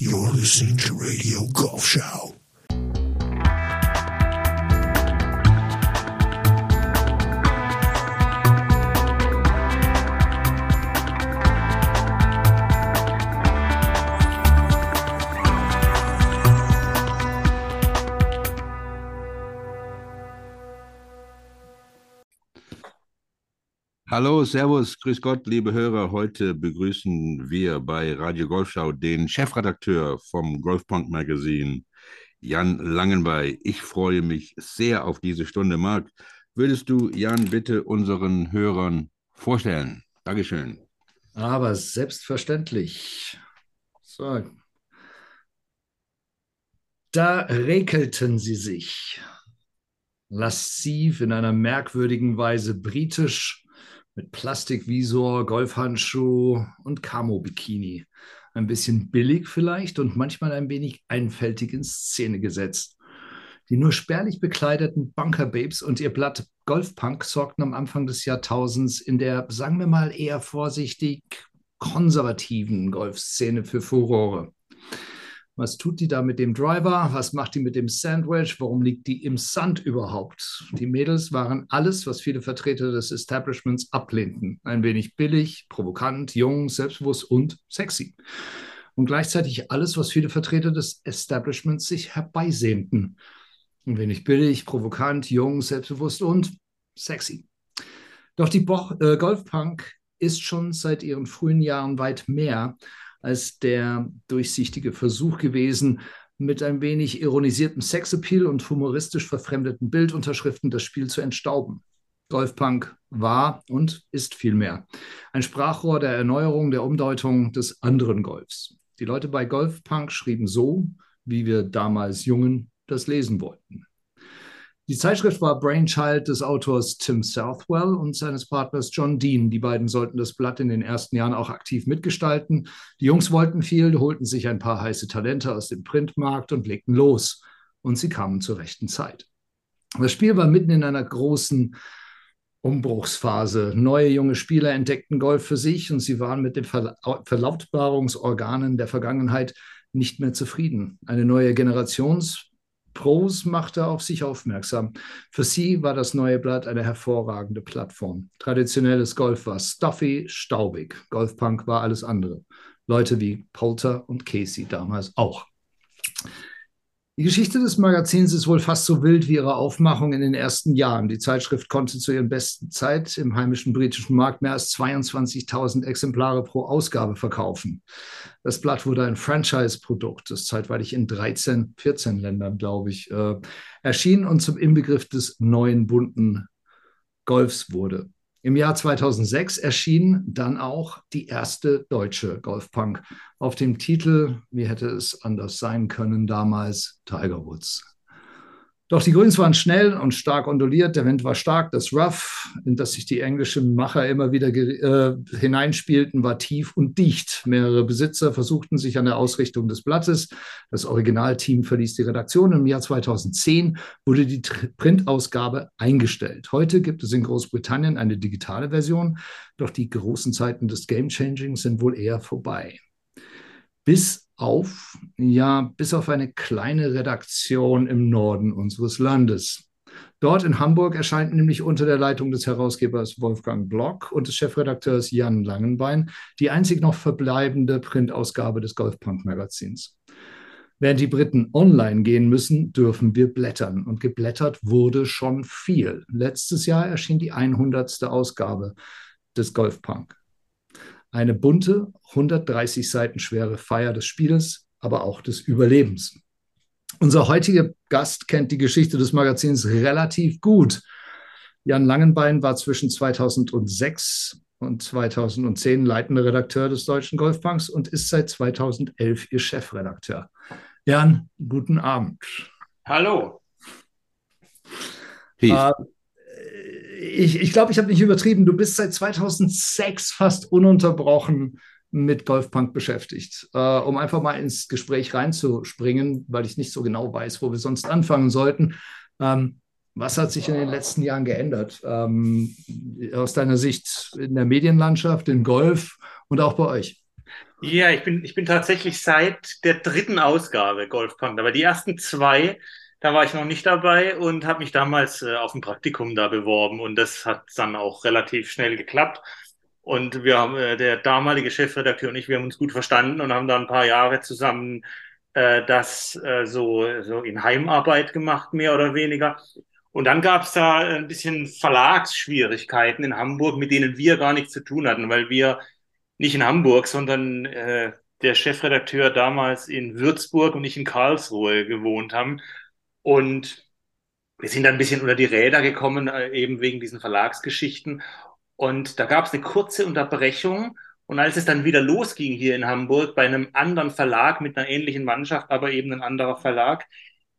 You're listening to Radio Golf Show. Hallo, Servus, Grüß Gott, liebe Hörer. Heute begrüßen wir bei Radio Golfschau den Chefredakteur vom Golfpunk Magazine, Jan Langenbei. Ich freue mich sehr auf diese Stunde. Marc, würdest du Jan bitte unseren Hörern vorstellen? Dankeschön. Aber selbstverständlich. So. Da rekelten sie sich. Lassiv in einer merkwürdigen Weise britisch mit Plastikvisor, Golfhandschuh und Camo-Bikini. Ein bisschen billig vielleicht und manchmal ein wenig einfältig in Szene gesetzt. Die nur spärlich bekleideten Bunker-Babes und ihr Blatt Golfpunk sorgten am Anfang des Jahrtausends in der, sagen wir mal, eher vorsichtig konservativen Golfszene für Furore. Was tut die da mit dem Driver? Was macht die mit dem Sandwich? Warum liegt die im Sand überhaupt? Die Mädels waren alles, was viele Vertreter des Establishments ablehnten. Ein wenig billig, provokant, jung, selbstbewusst und sexy. Und gleichzeitig alles, was viele Vertreter des Establishments sich herbeisehnten. Ein wenig billig, provokant, jung, selbstbewusst und sexy. Doch die Bo äh, Golfpunk ist schon seit ihren frühen Jahren weit mehr als der durchsichtige Versuch gewesen, mit ein wenig ironisiertem Sexappeal und humoristisch verfremdeten Bildunterschriften das Spiel zu entstauben. Golfpunk war und ist vielmehr ein Sprachrohr der Erneuerung, der Umdeutung des anderen Golfs. Die Leute bei Golfpunk schrieben so, wie wir damals Jungen das lesen wollten. Die Zeitschrift war Brainchild des Autors Tim Southwell und seines Partners John Dean. Die beiden sollten das Blatt in den ersten Jahren auch aktiv mitgestalten. Die Jungs wollten viel, holten sich ein paar heiße Talente aus dem Printmarkt und legten los. Und sie kamen zur rechten Zeit. Das Spiel war mitten in einer großen Umbruchsphase. Neue junge Spieler entdeckten Golf für sich und sie waren mit den Verlautbarungsorganen der Vergangenheit nicht mehr zufrieden. Eine neue Generations Pros machte auf sich aufmerksam. Für sie war das neue Blatt eine hervorragende Plattform. Traditionelles Golf war stuffy, staubig. Golfpunk war alles andere. Leute wie Poulter und Casey damals auch. Die Geschichte des Magazins ist wohl fast so wild wie ihre Aufmachung in den ersten Jahren. Die Zeitschrift konnte zu ihren besten Zeit im heimischen britischen Markt mehr als 22.000 Exemplare pro Ausgabe verkaufen. Das Blatt wurde ein Franchise-Produkt, das zeitweilig in 13, 14 Ländern, glaube ich, äh, erschien und zum Inbegriff des neuen bunten Golfs wurde. Im Jahr 2006 erschien dann auch die erste deutsche Golfpunk auf dem Titel, wie hätte es anders sein können damals, Tiger Woods. Doch die Grüns waren schnell und stark onduliert, der Wind war stark, das Rough, in das sich die englischen Macher immer wieder äh, hineinspielten, war tief und dicht. Mehrere Besitzer versuchten sich an der Ausrichtung des Blattes. Das Originalteam verließ die Redaktion. Im Jahr 2010 wurde die Printausgabe eingestellt. Heute gibt es in Großbritannien eine digitale Version, doch die großen Zeiten des Game Changing sind wohl eher vorbei. Bis auf, ja, bis auf eine kleine Redaktion im Norden unseres Landes. Dort in Hamburg erscheint nämlich unter der Leitung des Herausgebers Wolfgang Block und des Chefredakteurs Jan Langenbein die einzig noch verbleibende Printausgabe des Golfpunk-Magazins. Während die Briten online gehen müssen, dürfen wir blättern. Und geblättert wurde schon viel. Letztes Jahr erschien die 100. Ausgabe des Golfpunk. Eine bunte, 130 Seiten schwere Feier des Spiels, aber auch des Überlebens. Unser heutiger Gast kennt die Geschichte des Magazins relativ gut. Jan Langenbein war zwischen 2006 und 2010 leitender Redakteur des Deutschen Golfbanks und ist seit 2011 ihr Chefredakteur. Jan, guten Abend. Hallo. Äh, ich, ich glaube, ich habe nicht übertrieben. Du bist seit 2006 fast ununterbrochen mit Golfpunk beschäftigt. Äh, um einfach mal ins Gespräch reinzuspringen, weil ich nicht so genau weiß, wo wir sonst anfangen sollten. Ähm, was hat sich in den letzten Jahren geändert? Ähm, aus deiner Sicht in der Medienlandschaft, im Golf und auch bei euch? Ja, ich bin, ich bin tatsächlich seit der dritten Ausgabe Golfpunk. Aber die ersten zwei, da war ich noch nicht dabei und habe mich damals äh, auf ein Praktikum da beworben. Und das hat dann auch relativ schnell geklappt. Und wir haben, äh, der damalige Chefredakteur und ich, wir haben uns gut verstanden und haben da ein paar Jahre zusammen äh, das äh, so, so in Heimarbeit gemacht, mehr oder weniger. Und dann gab es da ein bisschen Verlagsschwierigkeiten in Hamburg, mit denen wir gar nichts zu tun hatten, weil wir nicht in Hamburg, sondern äh, der Chefredakteur damals in Würzburg und ich in Karlsruhe gewohnt haben. Und wir sind dann ein bisschen unter die Räder gekommen, äh, eben wegen diesen Verlagsgeschichten. Und da gab es eine kurze Unterbrechung. Und als es dann wieder losging hier in Hamburg bei einem anderen Verlag mit einer ähnlichen Mannschaft, aber eben ein anderer Verlag,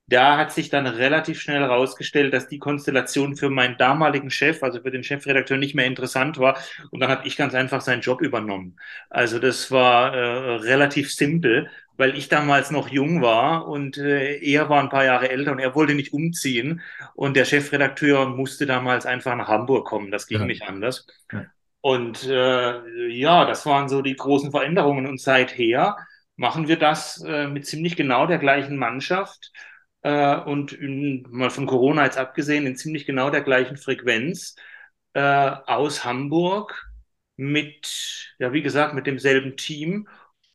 da hat sich dann relativ schnell herausgestellt, dass die Konstellation für meinen damaligen Chef, also für den Chefredakteur, nicht mehr interessant war. Und dann habe ich ganz einfach seinen Job übernommen. Also das war äh, relativ simpel, weil ich damals noch jung war und äh, er war ein paar Jahre älter und er wollte nicht umziehen. Und der Chefredakteur musste damals einfach nach Hamburg kommen. Das ging ja. nicht anders. Ja. Und äh, ja, das waren so die großen Veränderungen. Und seither machen wir das äh, mit ziemlich genau der gleichen Mannschaft äh, und in, mal von Corona jetzt abgesehen, in ziemlich genau der gleichen Frequenz äh, aus Hamburg mit, ja, wie gesagt, mit demselben Team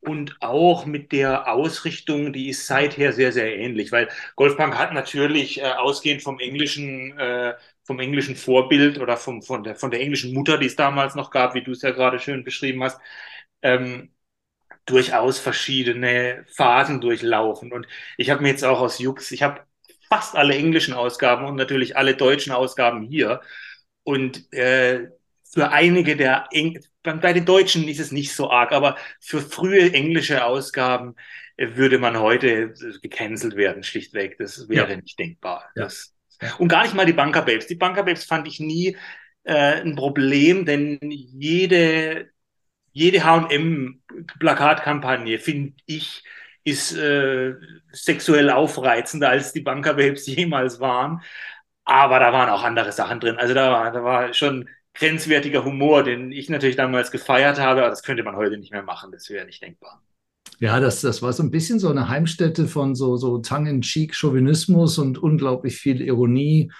und auch mit der Ausrichtung, die ist seither sehr, sehr ähnlich, weil Golfbank hat natürlich äh, ausgehend vom englischen, äh, vom englischen Vorbild oder vom, von, der, von der englischen Mutter, die es damals noch gab, wie du es ja gerade schön beschrieben hast, ähm, durchaus verschiedene Phasen durchlaufen. Und ich habe mir jetzt auch aus Jux, ich habe fast alle englischen Ausgaben und natürlich alle deutschen Ausgaben hier. Und äh, für einige der, Eng bei den Deutschen ist es nicht so arg, aber für frühe englische Ausgaben äh, würde man heute äh, gecancelt werden, schlichtweg. Das wäre ja. nicht denkbar. Ja. Das, und gar nicht mal die Bunker Babes. Die Bunker Babes fand ich nie äh, ein Problem, denn jede jede H&M-Plakatkampagne, finde ich, ist äh, sexuell aufreizender, als die Bankerbabes jemals waren. Aber da waren auch andere Sachen drin. Also da war, da war schon grenzwertiger Humor, den ich natürlich damals gefeiert habe, aber das könnte man heute nicht mehr machen. Das wäre nicht denkbar. Ja, das, das war so ein bisschen so eine Heimstätte von so, so Tongue-in-Cheek-Chauvinismus und unglaublich viel Ironie.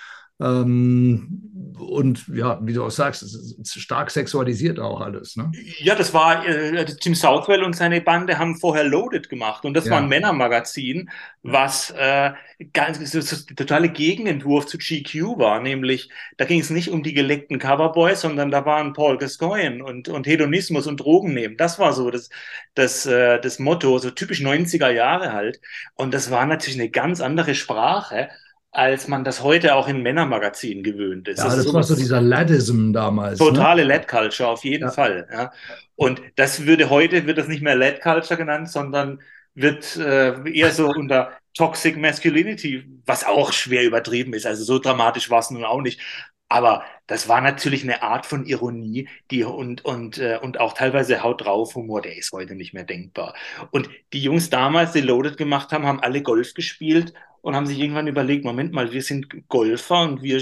Ähm, und ja, wie du auch sagst, es ist stark sexualisiert auch alles. Ne? Ja, das war, äh, Tim Southwell und seine Bande haben vorher Loaded gemacht und das ja. war ein Männermagazin, was äh, ganz so, so, totale Gegenentwurf zu GQ war, nämlich da ging es nicht um die geleckten Coverboys, sondern da waren Paul Gascoigne und, und Hedonismus und Drogen nehmen. Das war so das, das, äh, das Motto, so typisch 90er Jahre halt. Und das war natürlich eine ganz andere Sprache als man das heute auch in Männermagazinen gewöhnt ist. Ja, das, das war so dieser Laddism damals. Ne? Totale ne? Lad-Culture, auf jeden ja. Fall. Ja. Und das würde heute, wird das nicht mehr Lad-Culture genannt, sondern wird äh, eher so unter Toxic Masculinity, was auch schwer übertrieben ist. Also so dramatisch war es nun auch nicht. Aber das war natürlich eine Art von Ironie, die und, und, äh, und auch teilweise Haut drauf Humor, der ist heute nicht mehr denkbar. Und die Jungs damals, die Loaded gemacht haben, haben alle Golf gespielt und haben sich irgendwann überlegt, Moment mal, wir sind Golfer und wir,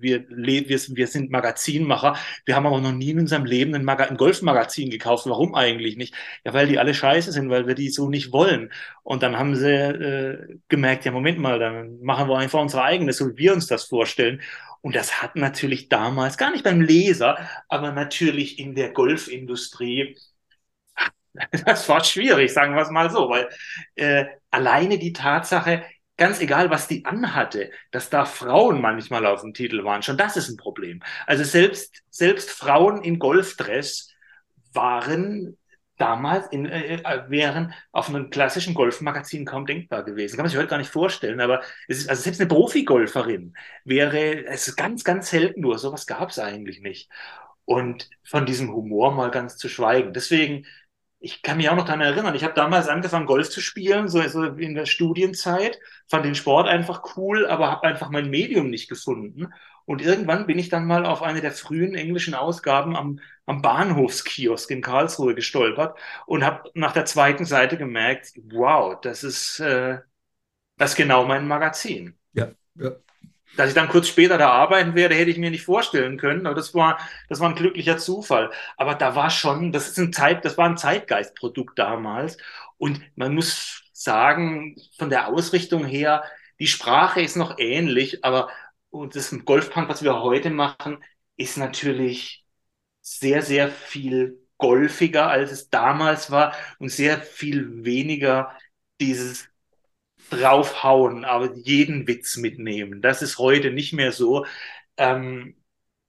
wir, wir, wir sind Magazinmacher. Wir haben aber noch nie in unserem Leben ein, ein Golfmagazin gekauft. Warum eigentlich nicht? Ja, weil die alle scheiße sind, weil wir die so nicht wollen. Und dann haben sie äh, gemerkt, ja, Moment mal, dann machen wir einfach unsere eigene, so wie wir uns das vorstellen. Und das hat natürlich damals, gar nicht beim Leser, aber natürlich in der Golfindustrie das war schwierig, sagen wir es mal so, weil äh, alleine die Tatsache, ganz egal, was die anhatte, dass da Frauen manchmal auf dem Titel waren, schon das ist ein Problem. Also selbst, selbst Frauen in Golfdress waren damals in, äh, äh, wären auf einem klassischen Golfmagazin kaum denkbar gewesen. Kann man sich heute gar nicht vorstellen, aber es ist, also selbst eine Profigolferin wäre, es ist ganz, ganz selten nur, sowas gab es eigentlich nicht. Und von diesem Humor mal ganz zu schweigen. Deswegen ich kann mich auch noch daran erinnern, ich habe damals angefangen, Golf zu spielen, so, in der Studienzeit, fand den Sport einfach cool, aber habe einfach mein Medium nicht gefunden. Und irgendwann bin ich dann mal auf eine der frühen englischen Ausgaben am, am Bahnhofskiosk in Karlsruhe gestolpert und habe nach der zweiten Seite gemerkt, wow, das ist, äh, das ist genau mein Magazin. Ja, ja. Dass ich dann kurz später da arbeiten werde, hätte ich mir nicht vorstellen können. Aber das war, das war ein glücklicher Zufall. Aber da war schon, das ist ein Zeit, das war ein Zeitgeistprodukt damals. Und man muss sagen, von der Ausrichtung her, die Sprache ist noch ähnlich, aber und das Golfpunk, was wir heute machen, ist natürlich sehr, sehr viel golfiger, als es damals war und sehr viel weniger dieses draufhauen, aber jeden Witz mitnehmen. Das ist heute nicht mehr so. Ähm,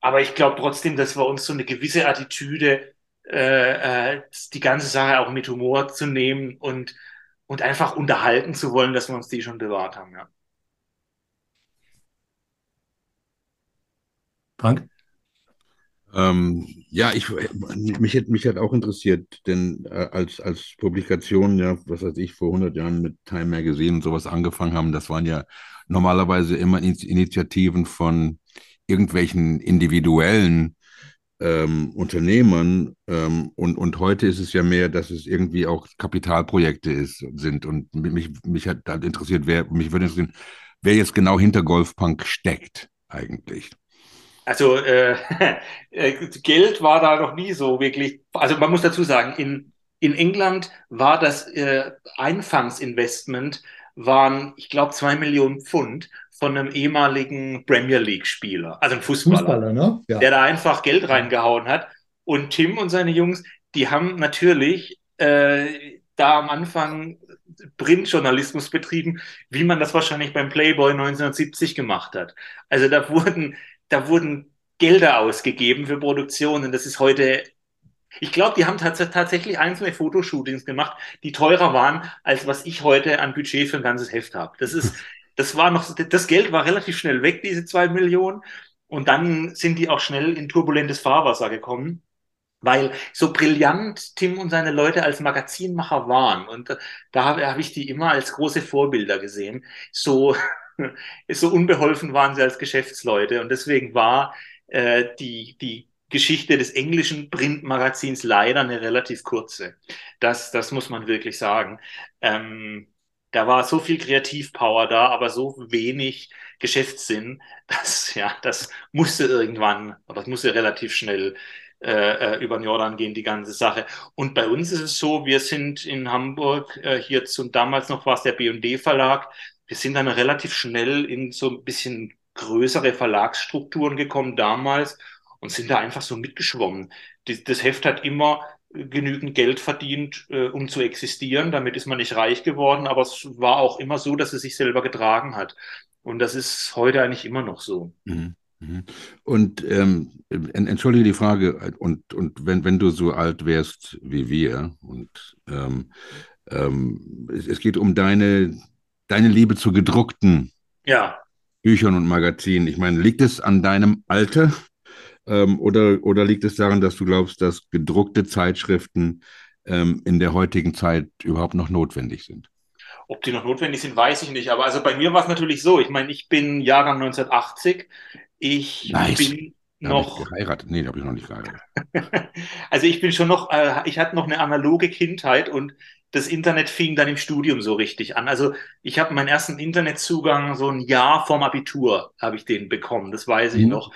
aber ich glaube trotzdem, dass wir uns so eine gewisse Attitüde, äh, äh, die ganze Sache auch mit Humor zu nehmen und, und einfach unterhalten zu wollen, dass wir uns die schon bewahrt haben, ja. Frank? Ähm, ja, ich, mich, hätte, mich hat auch interessiert, denn äh, als, als Publikation, ja, was weiß ich, vor 100 Jahren mit Time Magazine und sowas angefangen haben, das waren ja normalerweise immer Initiativen von irgendwelchen individuellen ähm, Unternehmern ähm, und, und heute ist es ja mehr, dass es irgendwie auch Kapitalprojekte ist, sind und mich, mich hat halt interessiert, wer, mich würde interessieren, wer jetzt genau hinter Golfpunk steckt eigentlich. Also äh, äh, Geld war da noch nie so wirklich. Also man muss dazu sagen, in, in England war das äh, Einfangsinvestment waren, ich glaube, zwei Millionen Pfund von einem ehemaligen Premier League-Spieler, also ein Fußballer, Fußballer ne? ja. der da einfach Geld reingehauen hat. Und Tim und seine Jungs, die haben natürlich äh, da am Anfang Printjournalismus betrieben, wie man das wahrscheinlich beim Playboy 1970 gemacht hat. Also da wurden da wurden Gelder ausgegeben für Produktionen. Das ist heute, ich glaube, die haben tats tatsächlich einzelne Fotoshootings gemacht, die teurer waren, als was ich heute an Budget für ein ganzes Heft habe. Das ist, das war noch, das Geld war relativ schnell weg, diese zwei Millionen. Und dann sind die auch schnell in turbulentes Fahrwasser gekommen, weil so brillant Tim und seine Leute als Magazinmacher waren. Und da habe hab ich die immer als große Vorbilder gesehen. So, so unbeholfen waren sie als Geschäftsleute. Und deswegen war äh, die, die Geschichte des englischen Printmagazins leider eine relativ kurze. Das, das muss man wirklich sagen. Ähm, da war so viel Kreativpower da, aber so wenig Geschäftssinn, dass ja, das musste irgendwann, aber das musste relativ schnell äh, äh, über den Jordan gehen, die ganze Sache. Und bei uns ist es so, wir sind in Hamburg, äh, hier zum damals noch war es der B&D Verlag, wir sind dann relativ schnell in so ein bisschen größere Verlagsstrukturen gekommen damals und sind da einfach so mitgeschwommen. Das, das Heft hat immer genügend Geld verdient, äh, um zu existieren. Damit ist man nicht reich geworden, aber es war auch immer so, dass es sich selber getragen hat. Und das ist heute eigentlich immer noch so. Mhm. mhm. Und ähm, entschuldige die Frage, und, und wenn, wenn du so alt wärst wie wir, und ähm, ähm, es, es, geht um deine, deine Liebe zu gedruckten ja. Büchern und Magazinen. Ich meine, liegt es an deinem Alter ähm, oder, oder liegt es daran, dass du glaubst, dass gedruckte Zeitschriften ähm, in der heutigen Zeit überhaupt noch notwendig sind? Ob die noch notwendig sind, weiß ich nicht. Aber also bei mir war es natürlich so. Ich meine, ich bin Jahrgang 1980. Ich nice. bin da noch. Ich geheiratet? Nee, da habe ich noch nicht geheiratet. also ich bin schon noch, äh, ich hatte noch eine analoge Kindheit und das Internet fing dann im Studium so richtig an. Also ich habe meinen ersten Internetzugang so ein Jahr vorm Abitur habe ich den bekommen, das weiß ich mhm. noch.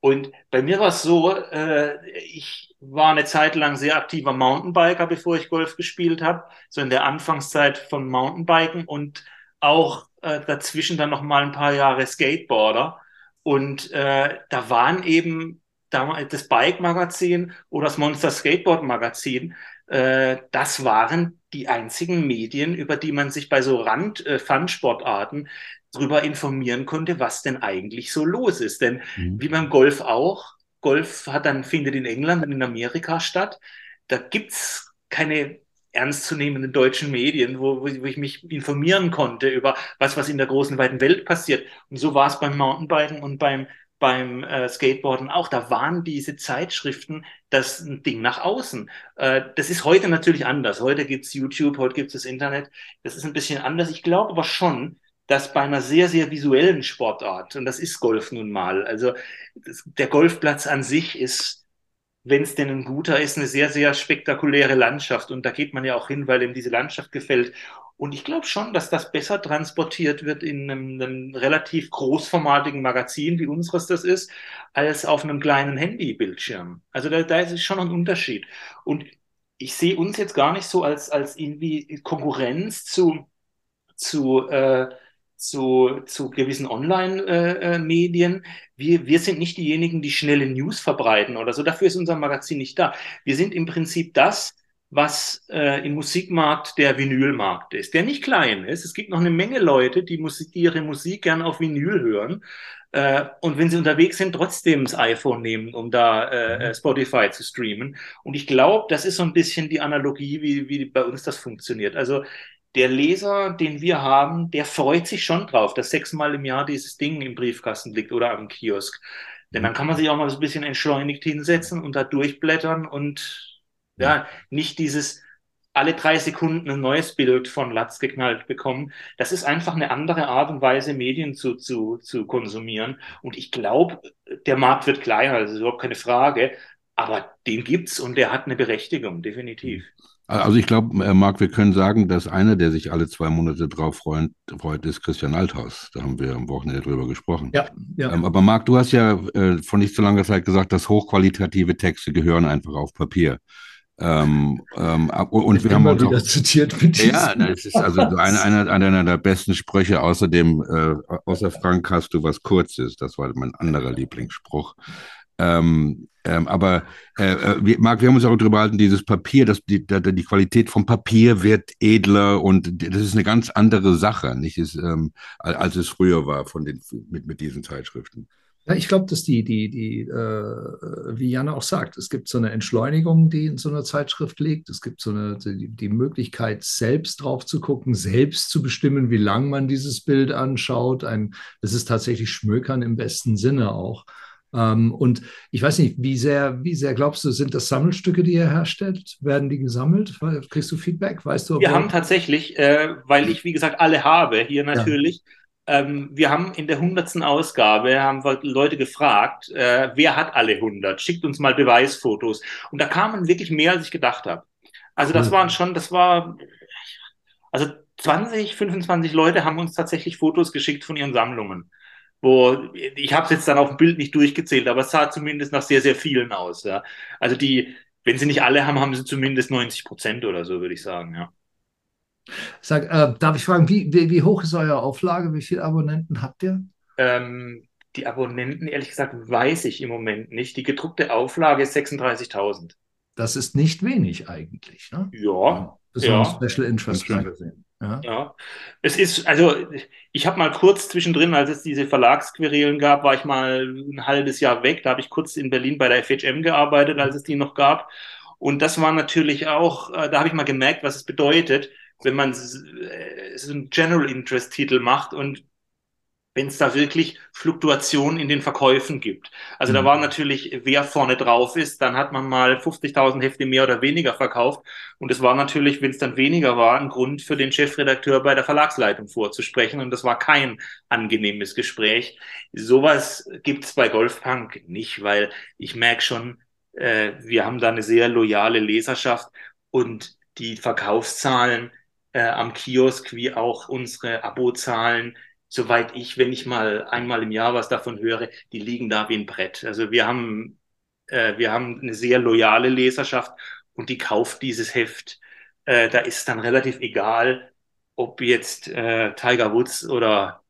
Und bei mir war es so, äh, ich war eine Zeit lang sehr aktiver Mountainbiker, bevor ich Golf gespielt habe, so in der Anfangszeit von Mountainbiken und auch äh, dazwischen dann noch mal ein paar Jahre Skateboarder. Und äh, da waren eben das Bike-Magazin oder das Monster Skateboard-Magazin, äh, das waren die einzigen Medien, über die man sich bei so Rand-Fun-Sportarten äh, darüber informieren konnte, was denn eigentlich so los ist. Denn mhm. wie beim Golf auch, Golf hat dann, findet in England und in Amerika statt. Da gibt's keine ernstzunehmenden deutschen Medien, wo, wo, ich mich informieren konnte über was, was in der großen, weiten Welt passiert. Und so war es beim Mountainbiken und beim beim äh, Skateboarden auch, da waren diese Zeitschriften das Ding nach außen. Äh, das ist heute natürlich anders. Heute gibt's YouTube, heute gibt's das Internet. Das ist ein bisschen anders. Ich glaube aber schon, dass bei einer sehr, sehr visuellen Sportart, und das ist Golf nun mal, also das, der Golfplatz an sich ist, wenn es denn ein guter ist, eine sehr, sehr spektakuläre Landschaft. Und da geht man ja auch hin, weil ihm diese Landschaft gefällt. Und ich glaube schon, dass das besser transportiert wird in einem, einem, relativ großformatigen Magazin, wie unseres das ist, als auf einem kleinen Handybildschirm. Also da, da ist schon ein Unterschied. Und ich sehe uns jetzt gar nicht so als, als irgendwie Konkurrenz zu, zu, äh, zu, zu gewissen Online-Medien. Äh, äh wir, wir sind nicht diejenigen, die schnelle News verbreiten oder so. Dafür ist unser Magazin nicht da. Wir sind im Prinzip das, was äh, im Musikmarkt der Vinylmarkt ist, der nicht klein ist. Es gibt noch eine Menge Leute, die, Musik, die ihre Musik gern auf Vinyl hören äh, und wenn sie unterwegs sind, trotzdem das iPhone nehmen, um da äh, mhm. äh Spotify zu streamen. Und ich glaube, das ist so ein bisschen die Analogie, wie, wie bei uns das funktioniert. Also der Leser, den wir haben, der freut sich schon drauf, dass sechsmal im Jahr dieses Ding im Briefkasten liegt oder am Kiosk. Denn dann kann man sich auch mal so ein bisschen entschleunigt hinsetzen und da durchblättern und ja, nicht dieses alle drei Sekunden ein neues Bild von Latz geknallt bekommen. Das ist einfach eine andere Art und Weise, Medien zu, zu, zu konsumieren. Und ich glaube, der Markt wird kleiner, das ist überhaupt keine Frage. Aber den gibt's und der hat eine Berechtigung, definitiv. Also ich glaube, äh, Marc, wir können sagen, dass einer, der sich alle zwei Monate drauf freut, freut ist Christian Althaus. Da haben wir am Wochenende drüber gesprochen. Ja, ja. Ähm, aber Marc, du hast ja äh, vor nicht so langer Zeit gesagt, dass hochqualitative Texte gehören einfach auf Papier. Ähm, ähm, und ich wir haben uns wieder auch, zitiert mit Ja, das ist also einer, einer, einer der besten Sprüche. Außerdem, äh, außer Frank hast du was Kurzes. Das war mein anderer Lieblingsspruch. Ähm, ähm, aber äh, äh wir, Marc, wir haben uns auch darüber gehalten, dieses Papier, dass die, die Qualität vom Papier wird edler und das ist eine ganz andere Sache, nicht ist, ähm, als es früher war von den mit, mit diesen Zeitschriften. Ja, ich glaube, dass die, die, die, äh, wie Janne auch sagt, es gibt so eine Entschleunigung, die in so einer Zeitschrift liegt. Es gibt so eine, die, die Möglichkeit, selbst drauf zu gucken, selbst zu bestimmen, wie lang man dieses Bild anschaut. Ein, das ist tatsächlich Schmökern im besten Sinne auch. Ähm, und ich weiß nicht, wie sehr, wie sehr glaubst du, sind das Sammelstücke, die ihr herstellt? Werden die gesammelt? Kriegst du Feedback? Weißt du? Wir haben tatsächlich, äh, weil ich, wie gesagt, alle habe hier natürlich. Ja ähm, wir haben in der hundertsten Ausgabe haben wir Leute gefragt, äh, wer hat alle 100? Schickt uns mal Beweisfotos. Und da kamen wirklich mehr, als ich gedacht habe. Also das waren schon, das war, also 20, 25 Leute haben uns tatsächlich Fotos geschickt von ihren Sammlungen. Wo ich habe es jetzt dann auf dem Bild nicht durchgezählt, aber es sah zumindest nach sehr, sehr vielen aus. Ja. Also die, wenn sie nicht alle haben, haben sie zumindest 90 Prozent oder so, würde ich sagen, ja. Sag, äh, darf ich fragen, wie, wie, wie, hoch ist eure Auflage? Wie viele Abonnenten habt ihr? Ähm, die Abonnenten, ehrlich gesagt, weiß ich im Moment nicht. Die gedruckte Auflage ist 36.000. Das ist nicht wenig eigentlich. Ne? Ja. Besonders ja. Special Interest Magazine. Ja. ja. Es ist, also ich habe mal kurz zwischendrin, als es diese Verlagsquerelen gab, war ich mal ein halbes Jahr weg. Da habe ich kurz in Berlin bei der FHM gearbeitet, als es die noch gab. Und das war natürlich auch, äh, da habe ich mal gemerkt, was es bedeutet, wenn man äh, so einen General Interest Titel macht und wenn es da wirklich Fluktuationen in den Verkäufen gibt. Also mhm. da war natürlich, wer vorne drauf ist, dann hat man mal 50.000 Hefte mehr oder weniger verkauft. Und es war natürlich, wenn es dann weniger war, ein Grund für den Chefredakteur bei der Verlagsleitung vorzusprechen. Und das war kein angenehmes Gespräch. Sowas gibt's bei Golfpunk nicht, weil ich merke schon, äh, wir haben da eine sehr loyale Leserschaft und die Verkaufszahlen äh, am Kiosk wie auch unsere Abozahlen, soweit ich, wenn ich mal einmal im Jahr was davon höre, die liegen da wie ein Brett. Also wir haben, äh, wir haben eine sehr loyale Leserschaft und die kauft dieses Heft. Äh, da ist dann relativ egal, ob jetzt äh, Tiger Woods oder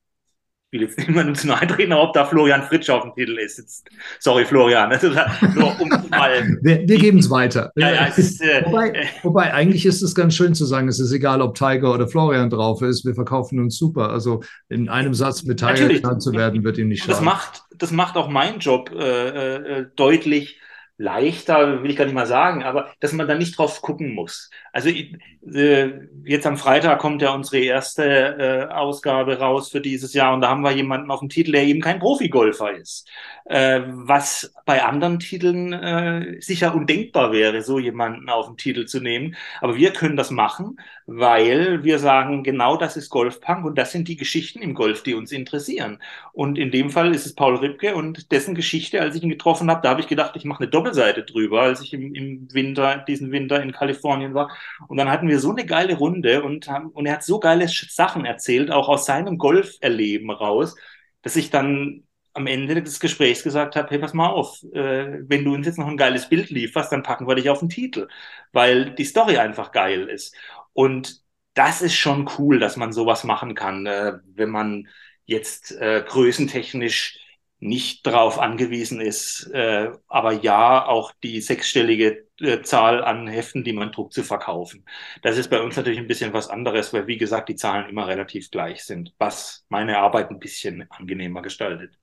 will jetzt niemandem zu nahe treten, ob da Florian Fritsch auf dem Titel ist. Jetzt, sorry, Florian. Also, nur um mal, wir wir geben es weiter. Ja, ja, es ist, äh, wobei, wobei, eigentlich ist es ganz schön zu sagen, es ist egal, ob Tiger oder Florian drauf ist. Wir verkaufen uns super. Also in einem Satz mit Tiger genannt zu werden, wird ihm nicht schaden. Das macht, das macht auch meinen Job äh, äh, deutlich leichter, will ich gar nicht mal sagen, aber dass man da nicht drauf gucken muss. Also äh, jetzt am Freitag kommt ja unsere erste äh, Ausgabe raus für dieses Jahr und da haben wir jemanden auf dem Titel, der eben kein Profigolfer ist. Äh, was bei anderen Titeln äh, sicher undenkbar wäre, so jemanden auf den Titel zu nehmen. Aber wir können das machen, weil wir sagen, genau das ist Golfpunk und das sind die Geschichten im Golf, die uns interessieren. Und in dem Fall ist es Paul Ripke und dessen Geschichte, als ich ihn getroffen habe, da habe ich gedacht, ich mache eine Doppel Doppelseite drüber, als ich im, im Winter, diesen Winter in Kalifornien war. Und dann hatten wir so eine geile Runde und, haben, und er hat so geile Sachen erzählt, auch aus seinem Golferleben raus, dass ich dann am Ende des Gesprächs gesagt habe, hey, pass mal auf, äh, wenn du uns jetzt noch ein geiles Bild lieferst, dann packen wir dich auf den Titel, weil die Story einfach geil ist. Und das ist schon cool, dass man sowas machen kann, äh, wenn man jetzt äh, größentechnisch nicht darauf angewiesen ist, äh, aber ja auch die sechsstellige äh, Zahl an Heften, die man druckt, zu verkaufen. Das ist bei uns natürlich ein bisschen was anderes, weil wie gesagt die Zahlen immer relativ gleich sind, was meine Arbeit ein bisschen angenehmer gestaltet.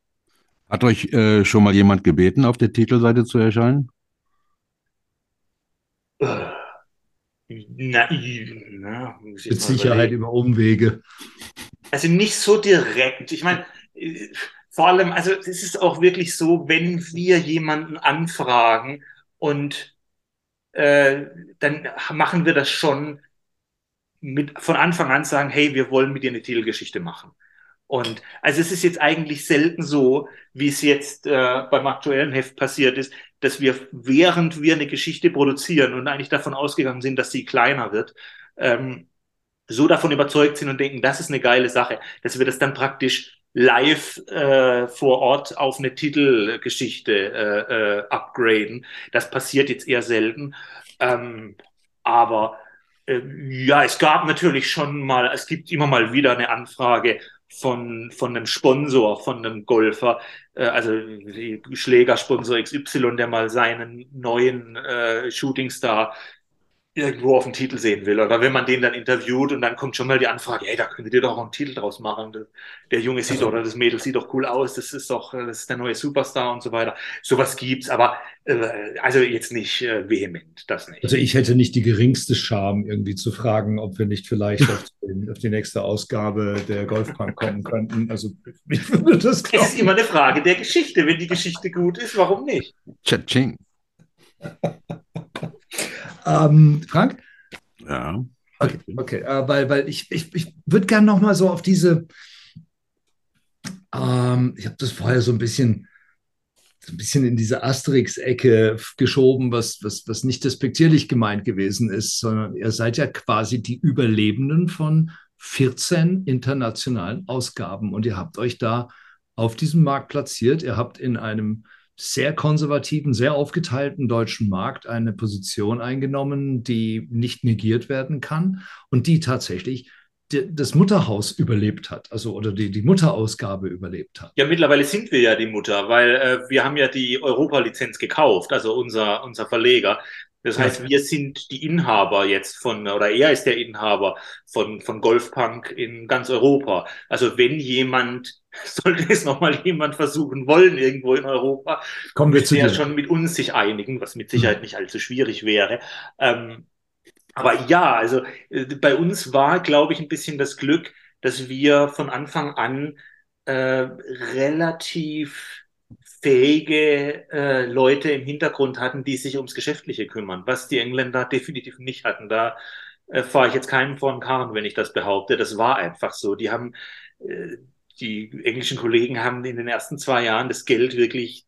Hat euch äh, schon mal jemand gebeten, auf der Titelseite zu erscheinen? Äh, na, na, Mit Sicherheit über Umwege. Also nicht so direkt. Ich meine, äh, vor allem, also es ist auch wirklich so, wenn wir jemanden anfragen und äh, dann machen wir das schon mit von Anfang an sagen, hey, wir wollen mit dir eine Titelgeschichte machen. Und also es ist jetzt eigentlich selten so, wie es jetzt äh, beim aktuellen Heft passiert ist, dass wir, während wir eine Geschichte produzieren und eigentlich davon ausgegangen sind, dass sie kleiner wird, ähm, so davon überzeugt sind und denken, das ist eine geile Sache, dass wir das dann praktisch live äh, vor Ort auf eine Titelgeschichte äh, äh, upgraden. Das passiert jetzt eher selten. Ähm, aber äh, ja, es gab natürlich schon mal, es gibt immer mal wieder eine Anfrage von, von einem Sponsor, von einem Golfer, äh, also Schlägersponsor XY, der mal seinen neuen äh, Shootingstar irgendwo auf dem Titel sehen will. Oder wenn man den dann interviewt und dann kommt schon mal die Anfrage, ey, da könntet ihr doch auch einen Titel draus machen. Der Junge sieht also, doch, oder das Mädel sieht doch cool aus, das ist doch, das ist der neue Superstar und so weiter. Sowas gibt's, aber äh, also jetzt nicht äh, vehement, das nicht. Also ich hätte nicht die geringste Scham, irgendwie zu fragen, ob wir nicht vielleicht auf, den, auf die nächste Ausgabe der Golfpunk kommen könnten. Also ich würde das glauben. Es ist immer eine Frage der Geschichte. Wenn die Geschichte gut ist, warum nicht? Cha-ching. Ähm, Frank? Ja. Okay, okay. Äh, weil, weil ich, ich, ich würde gerne noch mal so auf diese, ähm, ich habe das vorher so ein bisschen, so ein bisschen in diese Asterix-Ecke geschoben, was, was, was nicht despektierlich gemeint gewesen ist, sondern ihr seid ja quasi die Überlebenden von 14 internationalen Ausgaben und ihr habt euch da auf diesem Markt platziert. Ihr habt in einem sehr konservativen, sehr aufgeteilten deutschen Markt eine Position eingenommen, die nicht negiert werden kann und die tatsächlich das Mutterhaus überlebt hat, also oder die, die Mutterausgabe überlebt hat. Ja, mittlerweile sind wir ja die Mutter, weil äh, wir haben ja die Europa-Lizenz gekauft, also unser, unser Verleger. Das heißt, wir sind die Inhaber jetzt von, oder er ist der Inhaber von, von Golfpunk in ganz Europa. Also wenn jemand, sollte es nochmal jemand versuchen wollen irgendwo in Europa, kommen wir zu ja schon mit uns sich einigen, was mit Sicherheit nicht allzu schwierig wäre. Ähm, aber ja, also äh, bei uns war, glaube ich, ein bisschen das Glück, dass wir von Anfang an äh, relativ fähige äh, Leute im Hintergrund hatten, die sich ums Geschäftliche kümmern, was die Engländer definitiv nicht hatten. Da äh, fahre ich jetzt keinen vor den Karren, wenn ich das behaupte. Das war einfach so. Die haben, äh, die englischen Kollegen haben in den ersten zwei Jahren das Geld wirklich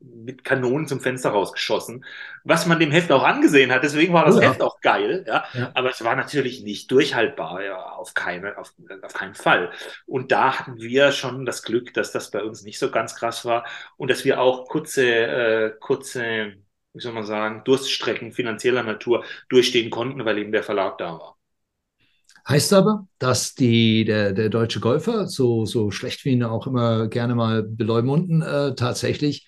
mit Kanonen zum Fenster rausgeschossen, was man dem Heft auch angesehen hat. Deswegen war das oh, ja. Heft auch geil, ja? ja. Aber es war natürlich nicht durchhaltbar, ja, auf, keine, auf, auf keinen Fall. Und da hatten wir schon das Glück, dass das bei uns nicht so ganz krass war und dass wir auch kurze, äh, kurze, wie soll man sagen, Durststrecken finanzieller Natur durchstehen konnten, weil eben der Verlag da war. Heißt aber, dass die, der, der deutsche Golfer, so, so schlecht wie ihn auch immer gerne mal beleumunten, äh, tatsächlich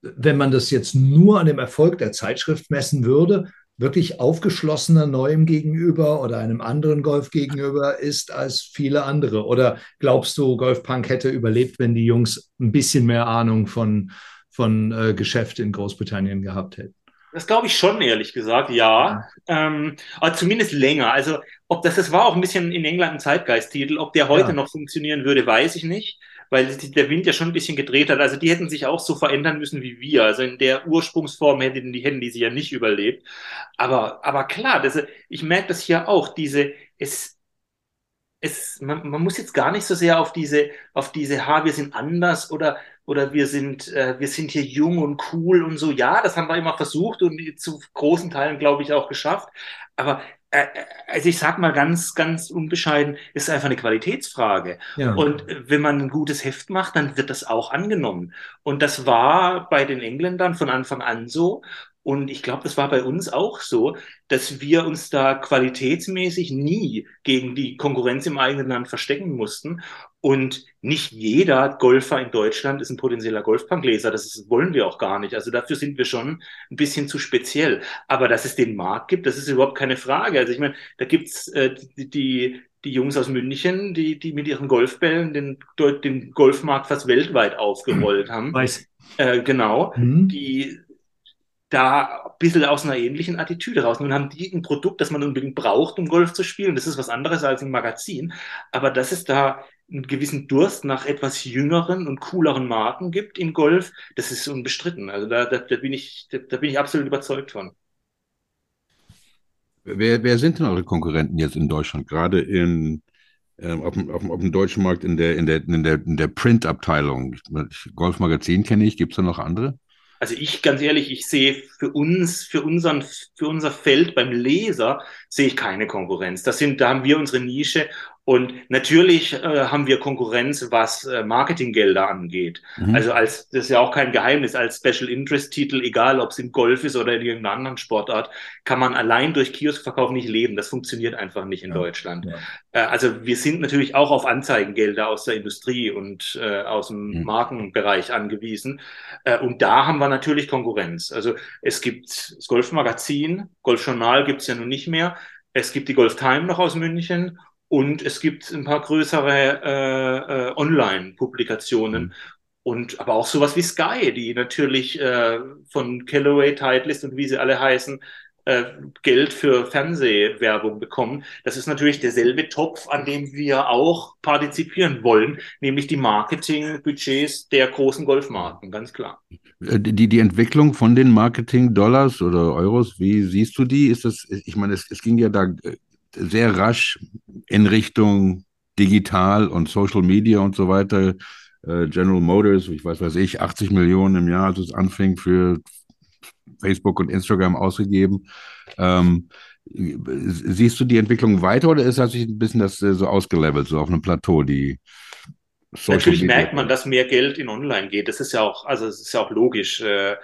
wenn man das jetzt nur an dem Erfolg der Zeitschrift messen würde, wirklich aufgeschlossener neuem gegenüber oder einem anderen Golf gegenüber ist als viele andere? Oder glaubst du, Golfpunk hätte überlebt, wenn die Jungs ein bisschen mehr Ahnung von, von äh, Geschäft in Großbritannien gehabt hätten? Das glaube ich schon, ehrlich gesagt, ja. ja. Ähm, aber zumindest länger. Also, ob das, das war auch ein bisschen in England ein Zeitgeisttitel. Ob der heute ja. noch funktionieren würde, weiß ich nicht weil der Wind ja schon ein bisschen gedreht hat. Also die hätten sich auch so verändern müssen wie wir. Also in der Ursprungsform hätten die, hätten die sie ja nicht überlebt. Aber, aber klar, das, ich merke das hier auch, diese, es, es, man, man, muss jetzt gar nicht so sehr auf diese, auf diese, ha, wir sind anders oder, oder wir sind, äh, wir sind hier jung und cool und so. Ja, das haben wir immer versucht und zu großen Teilen, glaube ich, auch geschafft. Aber äh, äh, also ich sag mal ganz, ganz unbescheiden, ist einfach eine Qualitätsfrage. Ja. Und wenn man ein gutes Heft macht, dann wird das auch angenommen. Und das war bei den Engländern von Anfang an so. Und ich glaube, das war bei uns auch so, dass wir uns da qualitätsmäßig nie gegen die Konkurrenz im eigenen Land verstecken mussten. Und nicht jeder Golfer in Deutschland ist ein potenzieller Golfpunkleser. Das ist, wollen wir auch gar nicht. Also dafür sind wir schon ein bisschen zu speziell. Aber dass es den Markt gibt, das ist überhaupt keine Frage. Also ich meine, da gibt's äh, die, die, die Jungs aus München, die, die mit ihren Golfbällen den, den Golfmarkt fast weltweit aufgerollt haben. Weiß. Äh, genau. Mhm. Die da ein bisschen aus einer ähnlichen Attitüde raus. Nun haben die ein Produkt, das man unbedingt braucht, um Golf zu spielen. Das ist was anderes als ein Magazin. Aber dass es da einen gewissen Durst nach etwas jüngeren und cooleren Marken gibt im Golf, das ist unbestritten. Also da, da, da bin, ich, da, da, bin ich absolut überzeugt von. Wer, wer sind denn eure Konkurrenten jetzt in Deutschland? Gerade in, ähm, auf, dem, auf, auf, dem, deutschen Markt in der, in der, in der, in der Print-Abteilung. Golfmagazin kenne ich, gibt es da noch andere? Also ich, ganz ehrlich, ich sehe für uns, für unseren, für unser Feld beim Leser sehe ich keine Konkurrenz. Das sind, da haben wir unsere Nische und natürlich äh, haben wir Konkurrenz, was äh, Marketinggelder angeht. Mhm. Also als das ist ja auch kein Geheimnis, als Special Interest Titel, egal ob es im Golf ist oder in irgendeiner anderen Sportart, kann man allein durch Kioskverkauf nicht leben. Das funktioniert einfach nicht in ja. Deutschland. Ja. Äh, also wir sind natürlich auch auf Anzeigengelder aus der Industrie und äh, aus dem mhm. Markenbereich angewiesen. Äh, und da haben wir natürlich Konkurrenz. Also es gibt das Golfmagazin, Golfjournal gibt es ja nun nicht mehr. Es gibt die Golf Time noch aus München und es gibt ein paar größere äh, äh, Online-Publikationen. Mhm. Und aber auch sowas wie Sky, die natürlich äh, von Callaway, Titleist und wie sie alle heißen, äh, Geld für Fernsehwerbung bekommen. Das ist natürlich derselbe Topf, an dem wir auch partizipieren wollen, nämlich die Marketingbudgets der großen Golfmarken, ganz klar. Äh, die, die Entwicklung von den Marketing-Dollars oder Euros, wie siehst du die? Ist das, ich meine, es, es ging ja da äh, sehr rasch in Richtung digital und Social Media und so weiter. Äh, General Motors, ich weiß was ich, 80 Millionen im Jahr, als es anfing, für Facebook und Instagram ausgegeben. Ähm, siehst du die Entwicklung weiter oder ist das ein bisschen das äh, so ausgelevelt, so auf einem Plateau, die Social Natürlich Media? merkt man, dass mehr Geld in Online geht. Das ist ja auch, also es ist ja auch logisch. Äh,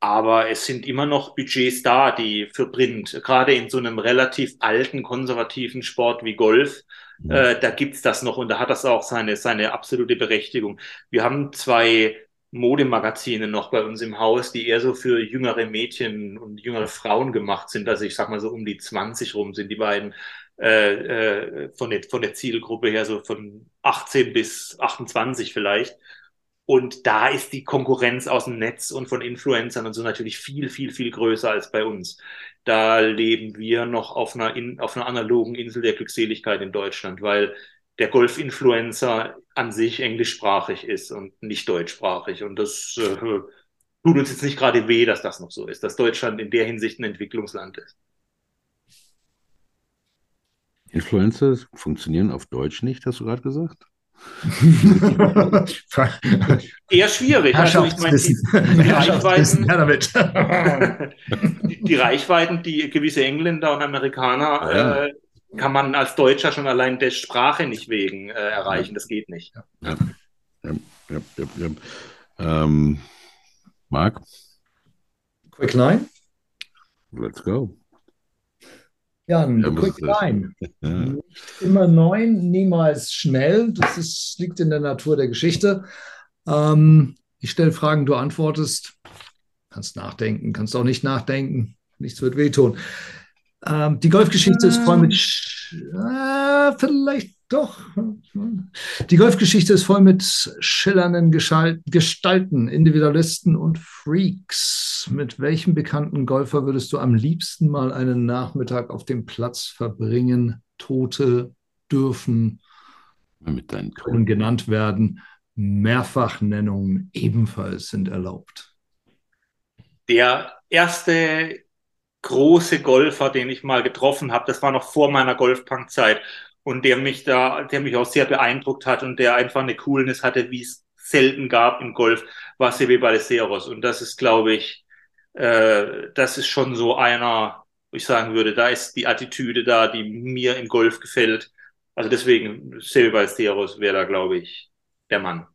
aber es sind immer noch Budgets da, die für Print, gerade in so einem relativ alten, konservativen Sport wie Golf, mhm. äh, da gibt's das noch und da hat das auch seine, seine absolute Berechtigung. Wir haben zwei Modemagazine noch bei uns im Haus, die eher so für jüngere Mädchen und jüngere Frauen gemacht sind. Also ich sag mal so um die 20 rum sind die beiden äh, äh, von, der, von der Zielgruppe her so von 18 bis 28 vielleicht. Und da ist die Konkurrenz aus dem Netz und von Influencern und so natürlich viel, viel, viel größer als bei uns. Da leben wir noch auf einer, in, auf einer analogen Insel der Glückseligkeit in Deutschland, weil der Golf-Influencer an sich englischsprachig ist und nicht deutschsprachig. Und das äh, tut uns jetzt nicht gerade weh, dass das noch so ist, dass Deutschland in der Hinsicht ein Entwicklungsland ist. Influencer funktionieren auf Deutsch nicht, hast du gerade gesagt? Eher schwierig. Also ich meine, die, die Reichweiten, die, die, Reichweiten, die gewisse Engländer und Amerikaner ja. äh, kann man als Deutscher schon allein der Sprache nicht wegen äh, erreichen. Das geht nicht. Ja. Ja, ja, ja, ähm, Marc? Quick Line? Let's go. Jan, ja, quick. Ja. Nicht immer neun, niemals schnell. Das ist, liegt in der Natur der Geschichte. Ähm, ich stelle Fragen, du antwortest. Kannst nachdenken, kannst auch nicht nachdenken. Nichts wird wehtun. Ähm, die Golfgeschichte ist voll mit. Sch äh, vielleicht doch. Die Golfgeschichte ist voll mit schillernden Gestalten, Individualisten und Freaks. Mit welchem bekannten Golfer würdest du am liebsten mal einen Nachmittag auf dem Platz verbringen? Tote dürfen mit deinen können genannt werden. Mehrfachnennungen ebenfalls sind erlaubt. Der erste große Golfer, den ich mal getroffen habe, das war noch vor meiner Golfpunk-Zeit und der mich da, der mich auch sehr beeindruckt hat und der einfach eine Coolness hatte, wie es selten gab im Golf, war Seve Ballesteros. Und das ist, glaube ich, äh, das ist schon so einer, wo ich sagen würde, da ist die Attitüde da, die mir im Golf gefällt. Also deswegen, Seve Ballesteros wäre da, glaube ich, der Mann.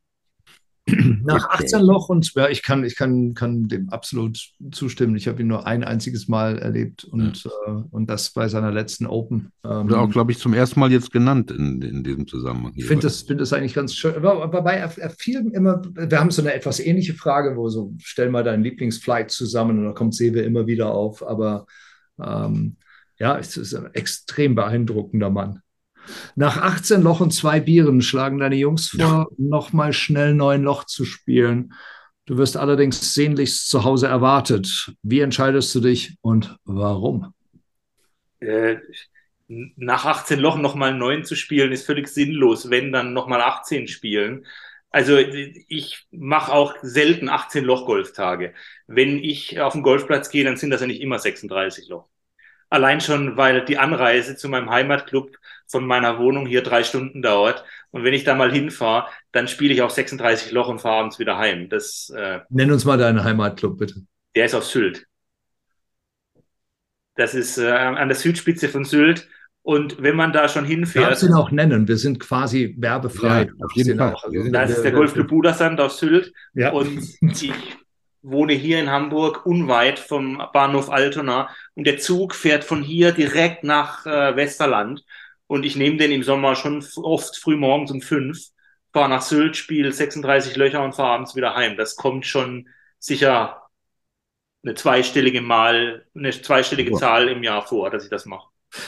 Nach 18 Loch und ja, ich kann, ich kann, kann dem absolut zustimmen. Ich habe ihn nur ein einziges Mal erlebt und, ja. äh, und das bei seiner letzten Open. Ähm, Oder auch, glaube ich, zum ersten Mal jetzt genannt in, in diesem Zusammenhang. Ich finde das, find das eigentlich ganz schön. Wobei er, er fiel immer, wir haben so eine etwas ähnliche Frage, wo so, stell mal deinen Lieblingsflight zusammen und da kommt Sewe immer wieder auf. Aber ähm, ja, es ist ein extrem beeindruckender Mann. Nach 18 Loch und zwei Bieren schlagen deine Jungs vor, ja. nochmal schnell neun Loch zu spielen. Du wirst allerdings sehnlichst zu Hause erwartet. Wie entscheidest du dich und warum? Äh, nach 18 Loch nochmal neun zu spielen, ist völlig sinnlos. Wenn, dann nochmal 18 spielen. Also ich mache auch selten 18 Loch Golftage. Wenn ich auf den Golfplatz gehe, dann sind das ja nicht immer 36 Loch. Allein schon, weil die Anreise zu meinem Heimatclub von meiner Wohnung hier drei Stunden dauert. Und wenn ich da mal hinfahre, dann spiele ich auch 36 Loch und fahre abends wieder heim. Das, äh, Nenn uns mal deinen Heimatclub, bitte. Der ist auf Sylt. Das ist äh, an der Südspitze von Sylt. Und wenn man da schon hinfährt. Darfst ihn auch nennen. Wir sind quasi werbefrei. Ja, auf jeden Fall. Also, das ist der Golfclub Budersand auf Sylt. Ja. Und ich wohne hier in Hamburg, unweit vom Bahnhof Altona. Und der Zug fährt von hier direkt nach äh, Westerland. Und ich nehme den im Sommer schon oft früh morgens um fünf, fahre nach Sylt, spiele 36 Löcher und fahre abends wieder heim. Das kommt schon sicher eine zweistellige Mal, eine zweistellige Zahl im Jahr vor, dass ich das mache.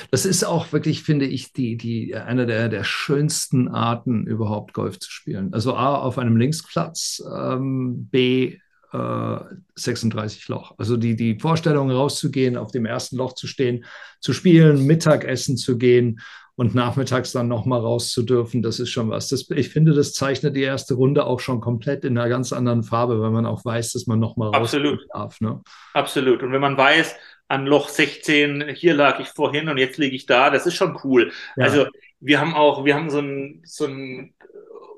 Das ist auch wirklich, finde ich, die, die, eine der, der schönsten Arten, überhaupt Golf zu spielen. Also A, auf einem Linksplatz, ähm, B, 36 äh, Loch. Also die, die Vorstellung rauszugehen, auf dem ersten Loch zu stehen, zu spielen, Mittagessen zu gehen und nachmittags dann nochmal raus zu dürfen, das ist schon was. Das, ich finde, das zeichnet die erste Runde auch schon komplett in einer ganz anderen Farbe, weil man auch weiß, dass man nochmal raus darf. Ne? Absolut. Und wenn man weiß, an Loch 16, hier lag ich vorhin und jetzt liege ich da, das ist schon cool. Ja. Also wir haben auch, wir haben so ein, so ein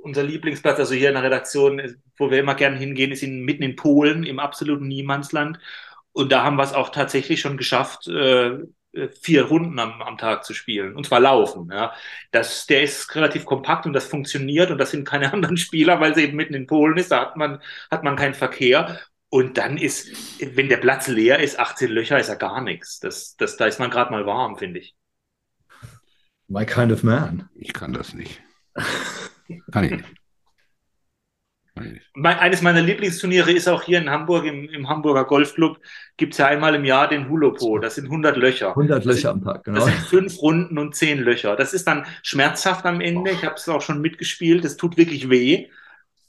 unser Lieblingsplatz, also hier in der Redaktion, wo wir immer gerne hingehen, ist in, mitten in Polen, im absoluten Niemandsland. Und da haben wir es auch tatsächlich schon geschafft, äh, vier Runden am, am Tag zu spielen. Und zwar laufen. Ja. Das, der ist relativ kompakt und das funktioniert und das sind keine anderen Spieler, weil sie eben mitten in Polen ist. Da hat man, hat man keinen Verkehr. Und dann ist, wenn der Platz leer ist, 18 Löcher ist ja gar nichts. Das, das, da ist man gerade mal warm, finde ich. My kind of man. Ich kann das nicht. Kann ich nicht. Eines meiner Lieblingsturniere ist auch hier in Hamburg, im, im Hamburger Golfclub, gibt es ja einmal im Jahr den Hulopo. Das sind 100 Löcher. 100 Löcher am Tag, genau. Das sind fünf Runden und zehn Löcher. Das ist dann schmerzhaft am Ende. Ich habe es auch schon mitgespielt. Das tut wirklich weh.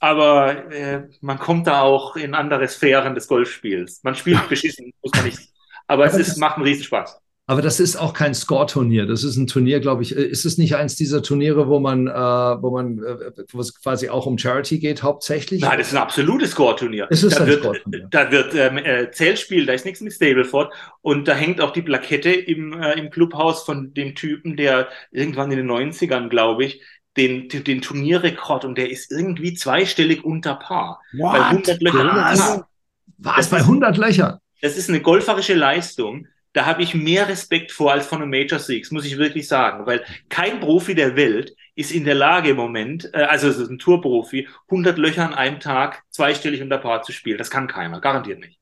Aber äh, man kommt da auch in andere Sphären des Golfspiels. Man spielt beschissen, muss man nicht. Aber es ist, macht einen Riesenspaß. Aber das ist auch kein Score-Turnier. Das ist ein Turnier, glaube ich. Äh, ist es nicht eins dieser Turniere, wo man, äh, wo man, äh, wo es quasi auch um Charity geht, hauptsächlich? Nein, das ist ein absolutes Score-Turnier. Es ist da ein wird, Score-Turnier. Da wird ähm, äh, Zählspiel, da ist nichts mit Stableford. Und da hängt auch die Plakette im, äh, im Clubhaus von dem Typen, der irgendwann in den 90ern, glaube ich, den, den Turnierrekord und der ist irgendwie zweistellig unter Paar. What? Bei 100 Löchern. Was? Bei 100 Löchern? Das ist eine golferische Leistung da habe ich mehr Respekt vor als von den Major Six, muss ich wirklich sagen, weil kein Profi der Welt ist in der Lage im Moment, äh, also es ist ein Tourprofi, 100 Löcher an einem Tag zweistellig unter Paar zu spielen. Das kann keiner, garantiert nicht.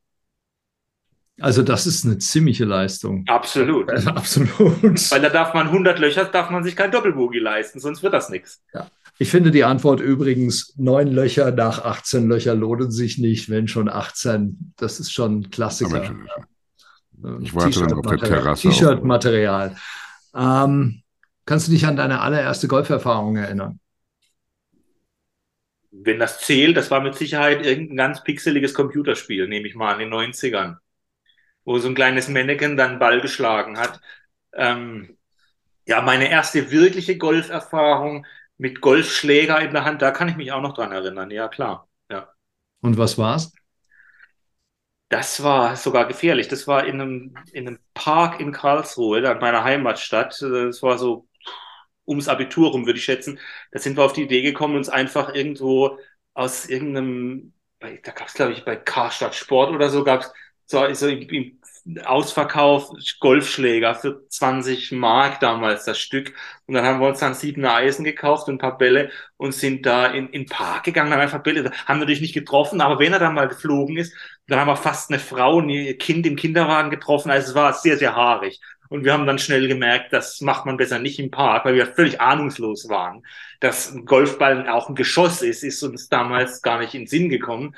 Also das ist eine ziemliche Leistung. Absolut. Absolut. Weil da darf man 100 Löcher, darf man sich kein Doppelbogie leisten, sonst wird das nichts. Ja. Ich finde die Antwort übrigens, neun Löcher nach 18 Löcher lohnen sich nicht, wenn schon 18. Das ist schon ein Klassiker. Ich warte dann auf der Terrasse. T-Shirt-Material. Ähm, kannst du dich an deine allererste Golferfahrung erinnern? Wenn das zählt, das war mit Sicherheit irgendein ganz pixeliges Computerspiel, nehme ich mal an, in den 90ern, wo so ein kleines Mannequin dann Ball geschlagen hat. Ähm, ja, meine erste wirkliche Golferfahrung mit Golfschläger in der Hand, da kann ich mich auch noch dran erinnern, ja klar. Ja. Und was war's? Das war sogar gefährlich. Das war in einem, in einem Park in Karlsruhe, in meiner Heimatstadt. Das war so ums Abitur rum, würde ich schätzen. Da sind wir auf die Idee gekommen, uns einfach irgendwo aus irgendeinem, da gab es, glaube ich, bei Karstadt Sport oder so, gab es so, so im, Ausverkauf Golfschläger für 20 Mark damals das Stück. Und dann haben wir uns dann siebener Eisen gekauft und ein paar Bälle und sind da in, in den Park gegangen, haben einfach Bälle, haben natürlich nicht getroffen, aber wenn er dann mal geflogen ist, dann haben wir fast eine Frau und ihr Kind im Kinderwagen getroffen. Also es war sehr, sehr haarig. Und wir haben dann schnell gemerkt, das macht man besser nicht im Park, weil wir völlig ahnungslos waren. Dass ein Golfball auch ein Geschoss ist, ist uns damals gar nicht in den Sinn gekommen.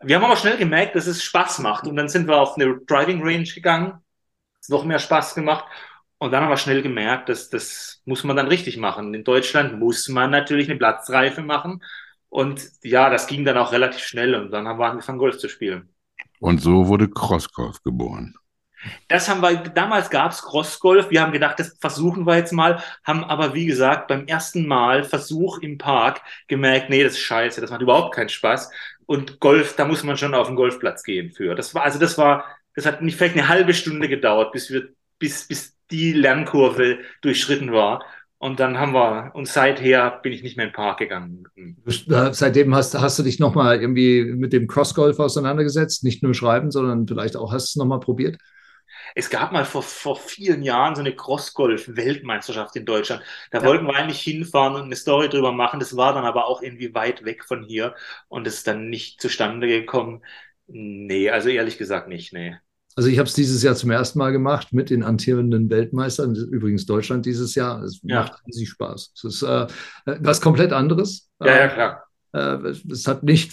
Wir haben aber schnell gemerkt, dass es Spaß macht. Und dann sind wir auf eine Driving Range gegangen. Es noch mehr Spaß gemacht. Und dann haben wir schnell gemerkt, dass das muss man dann richtig machen. In Deutschland muss man natürlich eine Platzreife machen. Und ja, das ging dann auch relativ schnell. Und dann haben wir angefangen, Golf zu spielen. Und so wurde Crossgolf geboren. Das haben wir, damals gab es Crossgolf. Wir haben gedacht, das versuchen wir jetzt mal, haben aber, wie gesagt, beim ersten Mal Versuch im Park gemerkt, nee, das ist scheiße, das macht überhaupt keinen Spaß und Golf, da muss man schon auf den Golfplatz gehen für. Das war, also das war, das hat nicht vielleicht eine halbe Stunde gedauert, bis wir, bis, bis die Lernkurve durchschritten war. Und dann haben wir, und seither bin ich nicht mehr in den Park gegangen. Seitdem hast, hast du dich nochmal irgendwie mit dem Crossgolf auseinandergesetzt, nicht nur schreiben, sondern vielleicht auch hast du es nochmal probiert? Es gab mal vor, vor vielen Jahren so eine Crossgolf-Weltmeisterschaft in Deutschland. Da ja. wollten wir eigentlich hinfahren und eine Story drüber machen. Das war dann aber auch irgendwie weit weg von hier und ist dann nicht zustande gekommen. Nee, also ehrlich gesagt nicht, nee. Also ich habe es dieses Jahr zum ersten Mal gemacht mit den antierenden Weltmeistern, übrigens Deutschland dieses Jahr. Es ja. macht riesig Spaß. Es ist äh, was komplett anderes. Ja, ja, klar. Äh, es hat nicht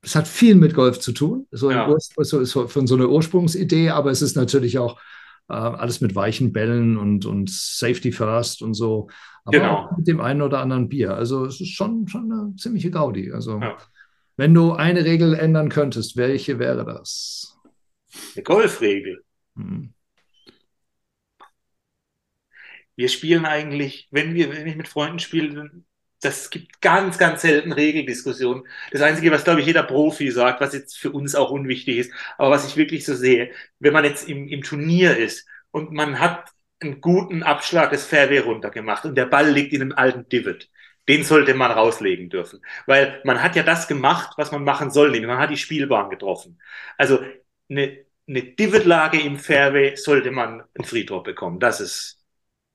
es hat viel mit Golf zu tun, so, ja. so, so von so einer Ursprungsidee, aber es ist natürlich auch äh, alles mit weichen Bällen und, und Safety First und so, aber genau. auch mit dem einen oder anderen Bier. Also es ist schon, schon eine ziemliche Gaudi. Also ja. wenn du eine Regel ändern könntest, welche wäre das? Eine Golfregel. Hm. Wir spielen eigentlich, wenn wir, wenn ich mit Freunden spiele, das gibt ganz, ganz selten Regeldiskussionen. Das Einzige, was, glaube ich, jeder Profi sagt, was jetzt für uns auch unwichtig ist, aber was ich wirklich so sehe, wenn man jetzt im, im Turnier ist und man hat einen guten Abschlag des Fairway runtergemacht und der Ball liegt in einem alten Divot, den sollte man rauslegen dürfen. Weil man hat ja das gemacht, was man machen soll, nämlich man hat die Spielbahn getroffen. Also eine, eine Divot-Lage im Fairway sollte man einen Free-Drop bekommen. Das ist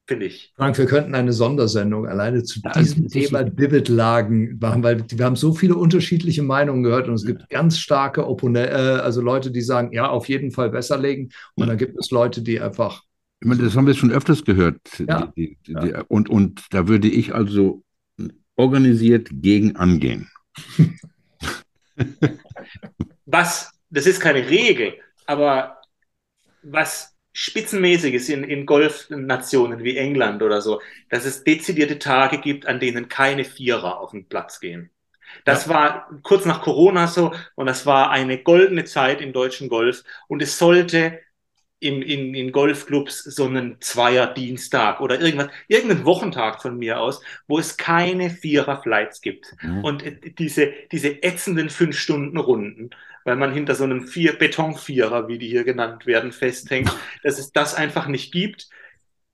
finde ich. Frank, wir könnten eine Sondersendung alleine zu diesem Thema Divid-Lagen machen, weil wir haben so viele unterschiedliche Meinungen gehört und es gibt ganz starke Opponenten, äh, also Leute, die sagen, ja, auf jeden Fall besser legen und dann gibt es Leute, die einfach. Das haben wir schon öfters gehört. Ja. Die, die, die, ja. und, und da würde ich also organisiert gegen angehen. was, das ist keine Regel, aber was Spitzenmäßiges in, in Golfnationen wie England oder so, dass es dezidierte Tage gibt, an denen keine Vierer auf den Platz gehen. Das ja. war kurz nach Corona so und das war eine goldene Zeit im deutschen Golf und es sollte in, in, in Golfclubs so einen Zweier-Dienstag oder irgendwas, irgendeinen Wochentag von mir aus, wo es keine Vierer-Flights gibt. Mhm. Und diese, diese ätzenden Fünf-Stunden-Runden weil man hinter so einem Vier Betonvierer, wie die hier genannt werden, festhängt, dass es das einfach nicht gibt.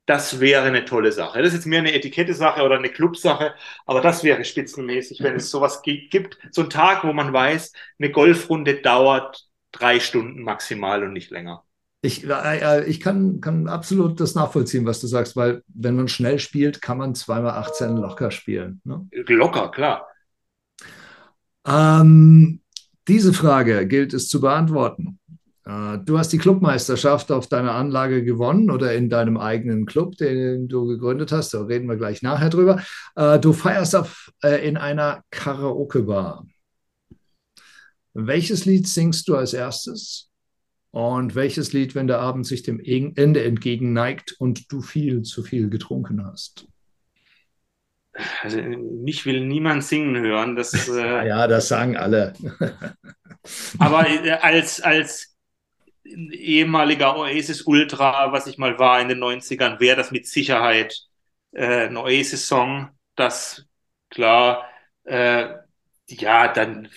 Das wäre eine tolle Sache. Das ist jetzt mehr eine Etikette-Sache oder eine Clubsache, aber das wäre spitzenmäßig, wenn es sowas gibt. So ein Tag, wo man weiß, eine Golfrunde dauert drei Stunden maximal und nicht länger. Ich, äh, ich kann, kann absolut das nachvollziehen, was du sagst, weil wenn man schnell spielt, kann man zweimal 18 locker spielen. Ne? Locker, klar. Ähm, diese Frage gilt es zu beantworten. Äh, du hast die Clubmeisterschaft auf deiner Anlage gewonnen oder in deinem eigenen Club, den du gegründet hast. Da reden wir gleich nachher drüber. Äh, du feierst auf, äh, in einer Karaoke-Bar. Welches Lied singst du als erstes? Und welches Lied, wenn der Abend sich dem Ende entgegenneigt und du viel zu viel getrunken hast? Also mich will niemand singen hören. Das, äh, ja, das sagen alle. aber äh, als, als ehemaliger Oasis Ultra, was ich mal war in den 90ern, wäre das mit Sicherheit äh, ein Oasis-Song. Das klar, äh, ja, dann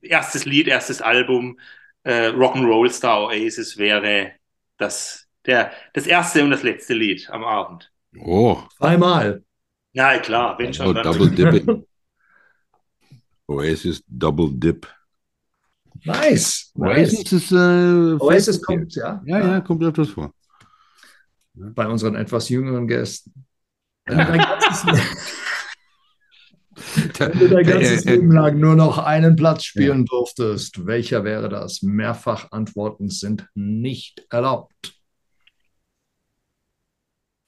erstes Lied, erstes Album, äh, Rock'n'Roll Star Oasis wäre das, der, das erste und das letzte Lied am Abend. Oh. Zweimal. Ja, klar, wenn schon. Oh, Double Dipping. Oasis Double Dip. Nice. Oasis nice. ist. Äh, Oasis kommt, ja. Ja, ja, kommt öfters vor. Bei unseren etwas jüngeren Gästen. Wenn du dein ganzes, wenn du dein ganzes Leben lang nur noch einen Platz spielen durftest, welcher wäre das? Mehrfach Antworten sind nicht erlaubt.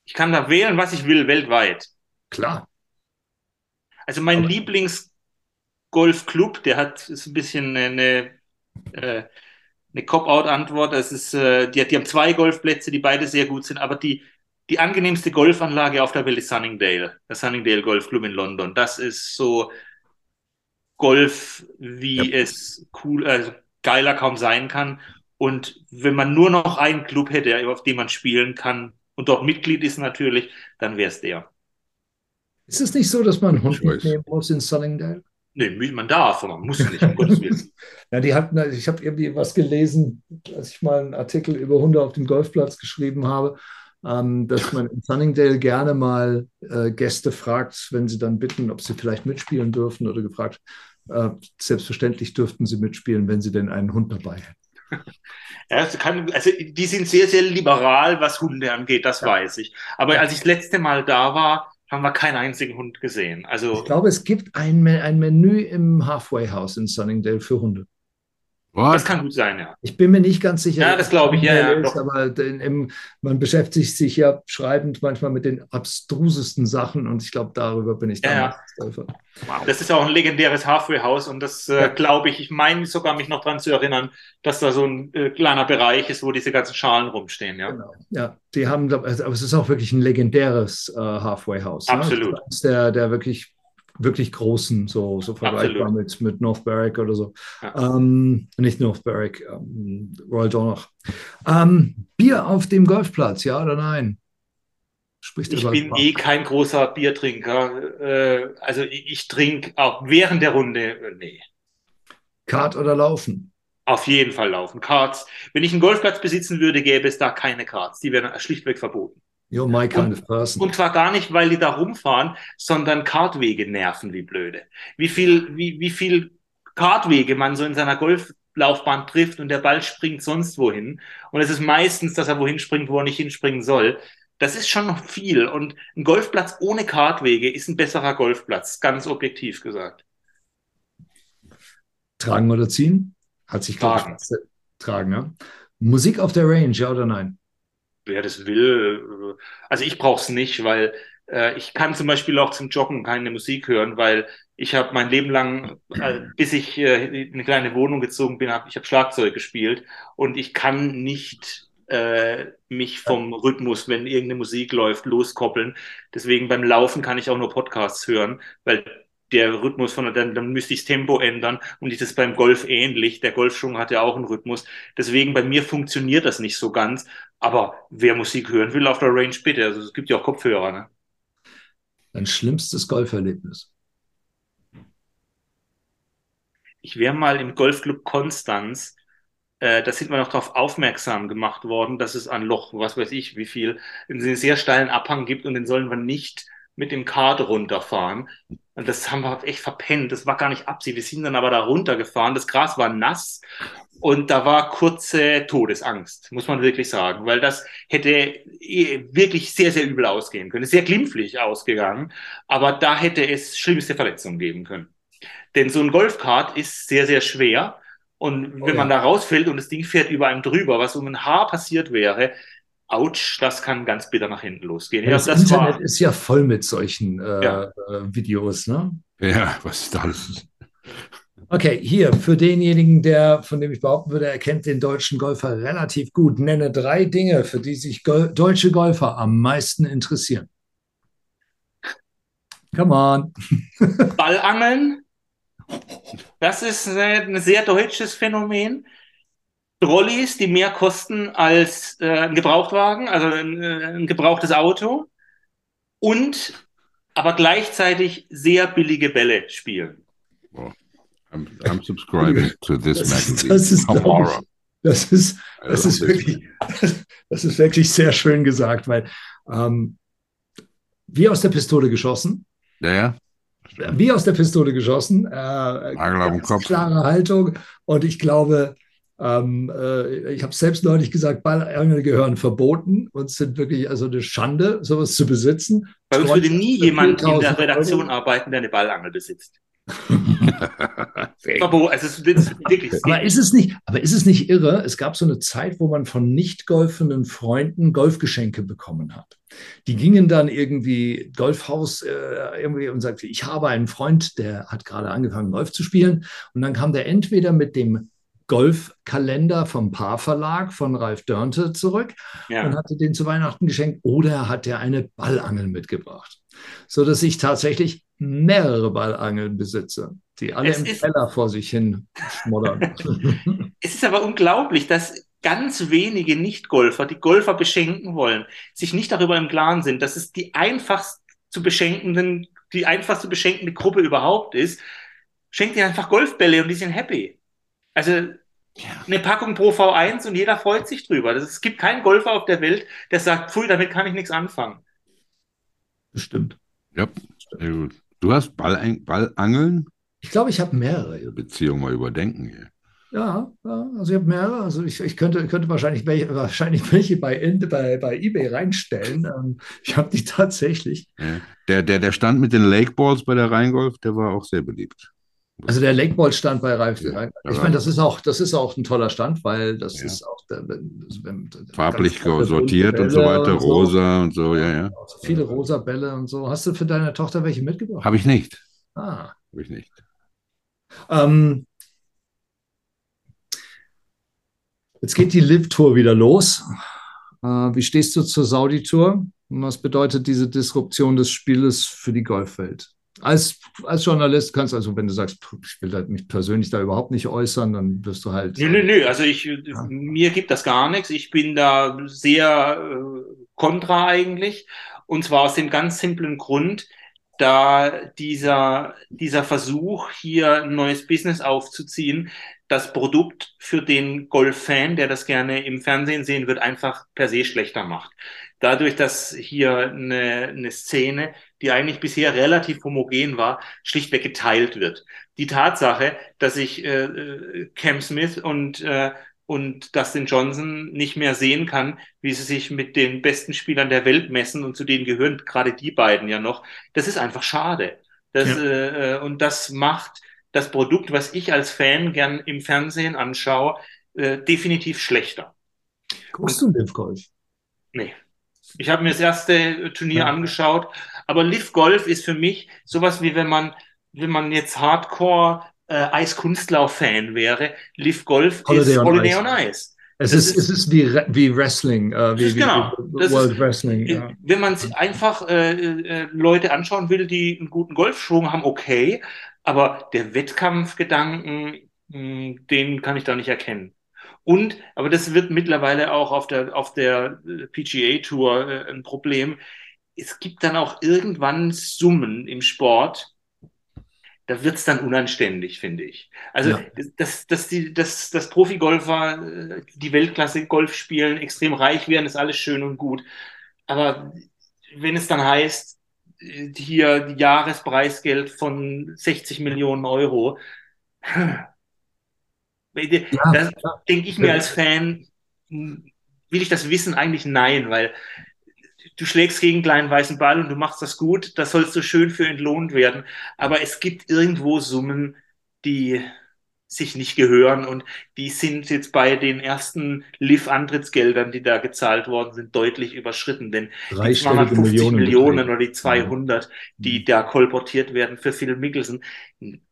Ich kann da wählen, was ich will, weltweit. Klar. Also mein Lieblingsgolfclub, der hat ist ein bisschen eine, äh, eine Cop-out-Antwort. Das ist, äh, die, die haben zwei Golfplätze, die beide sehr gut sind, aber die, die angenehmste Golfanlage auf der Welt ist Sunningdale, der Sunningdale Golfclub in London. Das ist so Golf, wie es cool, also geiler kaum sein kann. Und wenn man nur noch einen Club hätte, auf dem man spielen kann und dort Mitglied ist natürlich, dann wäre es der. Ist es nicht so, dass man einen Hund mitnehmen muss in Sunningdale? Nee, man darf, aber man muss nicht, um Gottes Willen. Ja, die hatten, ich habe irgendwie was gelesen, als ich mal einen Artikel über Hunde auf dem Golfplatz geschrieben habe, ähm, dass man in Sunningdale gerne mal äh, Gäste fragt, wenn sie dann bitten, ob sie vielleicht mitspielen dürfen oder gefragt, äh, selbstverständlich dürften sie mitspielen, wenn sie denn einen Hund dabei hätten. Ja, kann, also die sind sehr, sehr liberal, was Hunde angeht, das Ja. weiß ich. Aber als ich das letzte Mal da war, haben wir keinen einzigen Hund gesehen. Also Ich glaube, es gibt ein, ein Menü im Halfway House in Sunningdale für Hunde. What? das kann gut sein, ja. Ich bin mir nicht ganz sicher. Ja, das glaube ich, ja, ja, ist, aber im, man beschäftigt sich ja schreibend manchmal mit den abstrusesten Sachen und ich glaube, darüber bin ich Ja, ja. damals gestolpert. Das ist auch ein legendäres Halfway-Haus und das äh, Ja. glaube ich, ich meine sogar mich noch dran zu erinnern, dass da so ein äh, kleiner Bereich ist, wo diese ganzen Schalen rumstehen, ja. Genau. Ja, die haben, glaub- also, aber es ist auch wirklich ein legendäres äh, Halfway House. Absolut. Ne? Das ist Der, der wirklich, wirklich großen, so, so vergleichbar mit, mit North Berwick oder so. Ja. Ähm, nicht North Berwick, ähm, Royal Donach. Ähm, Bier auf dem Golfplatz, ja oder nein? Spricht Ich bin eh kein großer Biertrinker. Äh, also ich, ich trinke auch während der Runde, äh, nee. Kart oder Laufen? Auf jeden Fall laufen. Karts. Wenn ich einen Golfplatz besitzen würde, gäbe es da keine Karts. Die wären schlichtweg verboten. You're my kind of person. Und zwar gar nicht, weil die da rumfahren, sondern Kartwege nerven wie blöde. Wie viel, wie, wie viel Kartwege man so in seiner Golflaufbahn trifft und der Ball springt sonst wohin. Und es ist meistens, dass er wohin springt, wo er nicht hinspringen soll. Das ist schon noch viel. Und ein Golfplatz ohne Kartwege ist ein besserer Golfplatz, ganz objektiv gesagt. Tragen oder ziehen? Hat sich, glaub Tragen. tragen, ja. Musik auf der Range, ja oder nein? Wer das will. äh, Also ich brauche es nicht, weil äh, ich kann zum Beispiel auch zum Joggen keine Musik hören, weil ich habe mein Leben lang, äh, bis ich äh, in eine kleine Wohnung gezogen bin, hab, ich habe Schlagzeug gespielt und ich kann nicht äh, mich vom Rhythmus, wenn irgendeine Musik läuft, loskoppeln. Deswegen beim Laufen kann ich auch nur Podcasts hören, weil der Rhythmus von dann, dann müsste ich das Tempo ändern und das ist beim Golf ähnlich. Der Golfschwung hat ja auch einen Rhythmus. Deswegen bei mir funktioniert das nicht so ganz. Aber wer Musik hören will auf der Range, bitte. Also es gibt ja auch Kopfhörer. Ne? Dein schlimmstes Golferlebnis? Ich wäre mal im Golfclub Konstanz. Äh, da sind wir noch darauf aufmerksam gemacht worden, dass es an Loch, was weiß ich, wie viel, einen sehr steilen Abhang gibt und den sollen wir nicht mit dem Kart runterfahren. Und das haben wir echt verpennt. Das war gar nicht Absicht. Wir sind dann aber da runtergefahren. Das Gras war nass und da war kurze Todesangst, muss man wirklich sagen, weil das hätte eh wirklich sehr, sehr übel ausgehen können. Sehr glimpflich ausgegangen, aber da hätte es schlimmste Verletzungen geben können. Denn so ein Golfkart ist sehr, sehr schwer. Und Oh wenn ja. man da rausfällt und das Ding fährt über einem drüber, was um ein Haar passiert wäre, ouch, das kann ganz bitter nach hinten losgehen. Ja, das, das Internet war, ist ja voll mit solchen äh, Ja. äh, Videos, ne? Ja, was ist das? Okay, hier für denjenigen, der, von dem ich behaupten würde, er kennt den deutschen Golfer relativ gut. Nenne drei Dinge, für die sich Gol deutsche Golfer am meisten interessieren. Come on. Ballangeln, das ist ein sehr deutsches Phänomen. Trolleys, die mehr kosten als äh, ein Gebrauchtwagen, also ein, äh, ein gebrauchtes Auto. Und aber gleichzeitig sehr billige Bälle spielen. I'm, I'm subscribing to this Das ist, magazine. das ist, ich, das ist, das ist wirklich, das ist wirklich sehr schön gesagt, weil ähm, wie aus der Pistole geschossen. Ja, ja. Wie aus der Pistole geschossen. Äh, Nagel auf den Kopf. klare Haltung. Und ich glaube, ähm, äh, ich habe selbst neulich gesagt, Ballangel gehören verboten und sind wirklich also eine Schande, sowas zu besitzen. Bei uns würde nie jemand in 4000 der Redaktion Euro. arbeiten, der eine Ballangel besitzt. Verbot, also es ist wirklich. Aber ist es nicht, aber ist es nicht irre? Es gab so eine Zeit, wo man von nicht golfenden Freunden Golfgeschenke bekommen hat. Die gingen dann irgendwie Golfhaus äh, irgendwie und sagte, ich habe einen Freund, der hat gerade angefangen Golf zu spielen und dann kam der entweder mit dem Golfkalender vom Paar Verlag von Ralf Dörnte zurück Ja. und hatte den zu Weihnachten geschenkt oder hat er eine Ballangel mitgebracht, so dass ich tatsächlich mehrere Ballangeln besitze, die alle Es im Keller vor sich hin schmoddern. Es ist aber unglaublich, dass ganz wenige Nicht-Golfer, die Golfer beschenken wollen, sich nicht darüber im Klaren sind, dass es die einfachst zu beschenkenden, die einfachst zu beschenkende Gruppe überhaupt ist. Schenkt ihr einfach Golfbälle und die sind happy. Also eine Packung pro V1 und jeder freut sich drüber. Das, es gibt keinen Golfer auf der Welt, der sagt, pfui, damit kann ich nichts anfangen. Bestimmt. Ja, sehr gut. Du hast Ball, Ballangeln? Ich glaube, ich habe mehrere. Beziehung mal überdenken hier. Ja, ja also ich habe mehrere. Also ich, ich könnte, könnte wahrscheinlich welche, wahrscheinlich welche bei, bei, bei eBay reinstellen. Ähm, ich habe die tatsächlich. Ja. Der, der, der Stand mit den Lake Balls bei der Rheingolf, der war auch sehr beliebt. Also der Lakeball stand bei Ralf. Ja, ich meine, das ist auch, das ist auch ein toller Stand, weil das Ja. ist auch der, Farblich sortiert und so weiter, und so. rosa und so, ja, ja. Also viele rosa Bälle und so. Hast du für deine Tochter welche mitgebracht? Habe ich nicht. Ah. Habe ich nicht. Ähm, jetzt geht die Live-Tour wieder los. Äh, wie stehst du zur Saudi-Tour? Und was bedeutet diese Disruption des Spieles für die Golfwelt? Als, als Journalist kannst du also, wenn du sagst, "Puh, ich will halt mich persönlich da überhaupt nicht äußern, dann wirst du halt. Nö, nö, nö. Also ich, mir gibt das gar nichts. Ich bin da sehr äh, kontra eigentlich. Und zwar aus dem ganz simplen Grund, da dieser, dieser Versuch, hier ein neues Business aufzuziehen, das Produkt für den Golf-Fan, der das gerne im Fernsehen sehen wird, einfach per se schlechter macht. Dadurch, dass hier eine, eine Szene, die eigentlich bisher relativ homogen war, schlichtweg geteilt wird. Die Tatsache, dass ich äh, äh, Cam Smith und, äh, und Dustin Johnson nicht mehr sehen kann, wie sie sich mit den besten Spielern der Welt messen und zu denen gehören gerade die beiden ja noch, das ist einfach schade. Das, Ja. äh, äh, und das macht das Produkt, was ich als Fan gern im Fernsehen anschaue, äh, definitiv schlechter. Guckst du Live Golf? Nee. Ich habe mir das erste Turnier Ja. angeschaut, aber Live Golf ist für mich sowas wie wenn man, wenn man jetzt Hardcore äh, Eiskunstlauf-Fan wäre. Live Golf Holiday ist on Holiday Ice. on Ice. Es Das ist, ist- es ist wie, Re- wie Wrestling, äh, wie, wie, genau. wie World ist- Wrestling. Ja. Wenn man sich einfach äh, äh, Leute anschauen will, die einen guten Golfschwung haben, okay, aber der Wettkampfgedanken, mh, den kann ich da nicht erkennen. Und, aber das wird mittlerweile auch auf der, auf der äh, PGA Tour äh, ein Problem. Es gibt dann auch irgendwann Summen im Sport, da wird's dann unanständig, finde ich. Also, Ja. dass, dass, die, dass, dass Profigolfer äh, die Weltklasse Golf spielen, extrem reich werden, ist alles schön und gut. Aber wenn es dann heißt, äh, hier Jahrespreisgeld von 60 Millionen Euro, Ja, da klar. denke ich mir als Fan, hm, will ich das wissen? Eigentlich nein, weil du schlägst gegen einen kleinen weißen Ball und du machst das gut, das sollst du schön für entlohnt werden. Aber es gibt irgendwo Summen, die sich nicht gehören und die sind jetzt bei den ersten Liv-Antrittsgeldern, die da gezahlt worden sind, deutlich überschritten. Denn die Dreistellige 250 Millionen. Millionen oder die 200, die Mhm. da kolportiert werden für Phil Mickelson.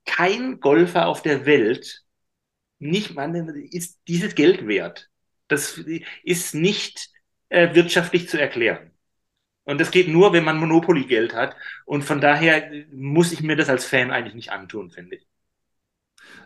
Kein Golfer auf der Welt, nicht man ist dieses Geld wert. Das ist nicht äh, wirtschaftlich zu erklären. Und das geht nur, wenn man Monopoly-Geld hat. Und von daher muss ich mir das als Fan eigentlich nicht antun, finde ich.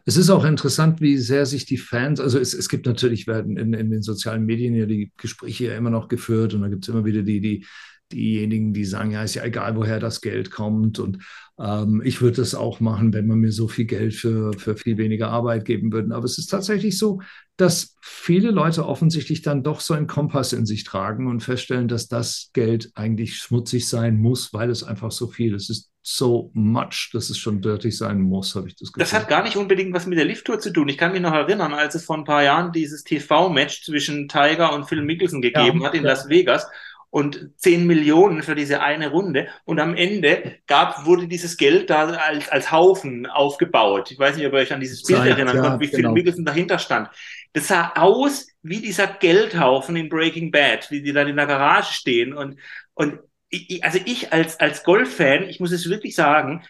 Es ist auch interessant, wie sehr sich die Fans, also es, es gibt natürlich, werden in, in den sozialen Medien ja die Gespräche ja immer noch geführt und da gibt es immer wieder die, die, diejenigen, die sagen, ja, ist ja egal, woher das Geld kommt. Und ähm, ich würde das auch machen, wenn man mir so viel Geld für, für viel weniger Arbeit geben würde. Aber es ist tatsächlich so, dass viele Leute offensichtlich dann doch so einen Kompass in sich tragen und feststellen, dass das Geld eigentlich schmutzig sein muss, weil es einfach so viel ist. Es ist so much, dass es schon dirty sein muss, habe ich das Gefühl. Das hat gar nicht unbedingt was mit der Lifttour zu tun. Ich kann mich noch erinnern, als es vor ein paar Jahren dieses TV-Match zwischen Tiger und Phil Mickelson gegeben ja, hat in ja. Las Vegas und 10 Millionen für diese eine Runde. Und am Ende gab, wurde dieses Geld da als, als Haufen aufgebaut. Ich weiß nicht, ob ihr euch an dieses Bild Zeit, erinnern ja, könnt, wie genau. Phil Mickelson dahinter stand. Das sah aus wie dieser Geldhaufen in Breaking Bad, wie die dann in der Garage stehen. Und, und ich, also ich als, als Golf-Fan, ich muss es wirklich sagen,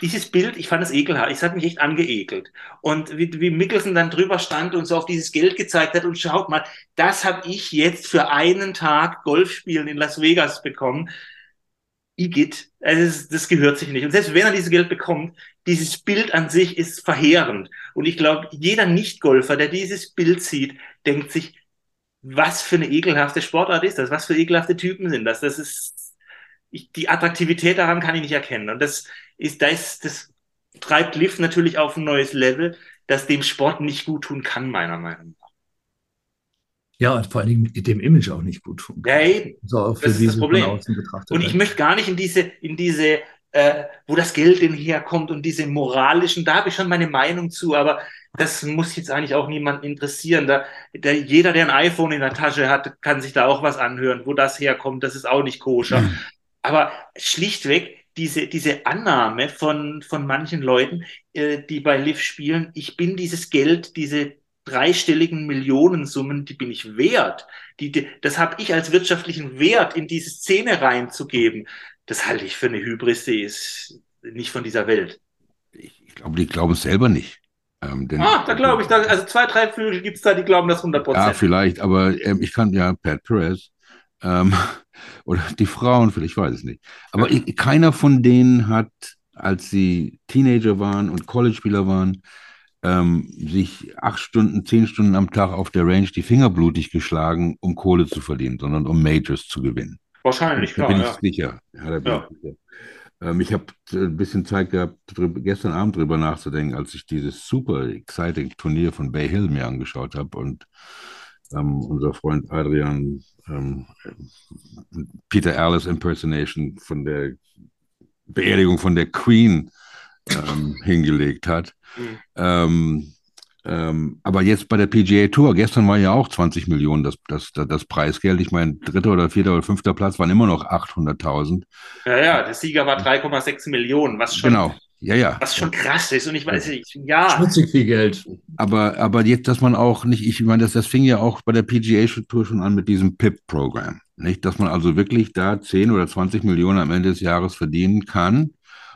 dieses Bild, ich fand es ekelhaft. Es hat mich echt angeekelt. Und wie, wie Mickelson dann drüber stand und so auf dieses Geld gezeigt hat und schaut mal, das habe ich jetzt für einen Tag Golfspielen in Las Vegas bekommen. Igitt, also das gehört sich nicht. Und selbst wenn er dieses Geld bekommt, dieses Bild an sich ist verheerend. Und ich glaube, jeder Nicht-Golfer, der dieses Bild sieht, denkt sich, was für eine ekelhafte Sportart ist das? Was für ekelhafte Typen sind das? Das ist, ich, die Attraktivität daran kann ich nicht erkennen. Und das ist, das, das treibt Liv natürlich auf ein neues Level, das dem Sport nicht gut tun kann, meiner Meinung nach. Ja, und vor allen Dingen dem Image auch nicht gut tun kann. Ja, eben. So, das ist das Problem. Und ich möchte gar nicht in diese, in diese, äh, wo das Geld denn herkommt und diese moralischen, da habe ich schon meine Meinung zu, aber das muss jetzt eigentlich auch niemand interessieren. Da, der, jeder, der ein iPhone in der Tasche hat, kann sich da auch was anhören, wo das herkommt. Das ist auch nicht koscher. Mhm. Aber schlichtweg, diese, diese Annahme von, von manchen Leuten, äh, die bei Liv spielen, ich bin dieses Geld, diese dreistelligen Millionensummen, die bin ich wert. Die, die, das habe ich als wirtschaftlichen Wert in diese Szene reinzugeben. Das halte ich für eine Hybris, die ist nicht von dieser Welt. Ich, ich glaube, die glauben es selber nicht. Ähm, ah, da glaube ich, da, also zwei, drei Vögel gibt es da, die glauben das 100 Prozent. Ja, vielleicht, aber ähm, ich kann ja Pat Perez ähm, oder die Frauen, vielleicht weiß ich nicht. Aber ich, keiner von denen hat, als sie Teenager waren und College-Spieler waren, ähm, sich acht Stunden, zehn Stunden am Tag auf der Range die Finger blutig geschlagen, um Kohle zu verdienen, sondern um Majors zu gewinnen. Wahrscheinlich, klar. Da bin ich ja. sicher. Ja, da bin ja. ich sicher. Ähm, ich habe ein bisschen Zeit gehabt, gestern Abend drüber nachzudenken, als ich dieses super exciting Turnier von Bay Hill mir angeschaut habe und ähm, unser Freund Adrian ähm, Peter Alice Impersonation von der Beerdigung von der Queen ähm, hingelegt hat. Mhm. Ähm, ähm, aber jetzt bei der PGA Tour, gestern war ja auch 20 Millionen das, das, das Preisgeld. Ich meine, dritter oder vierter oder fünfter Platz waren immer noch 800.000. Ja, ja, der Sieger war 3,6 Millionen, was schon, genau. Ja, ja. was schon krass ist. Und ich weiß nicht, ja. Schmutzig viel Geld. Aber, aber jetzt, dass man auch nicht, ich meine, das, das fing ja auch bei der PGA Tour schon an mit diesem PIP-Programm. Nicht, dass man also wirklich da 10 oder 20 Millionen am Ende des Jahres verdienen kann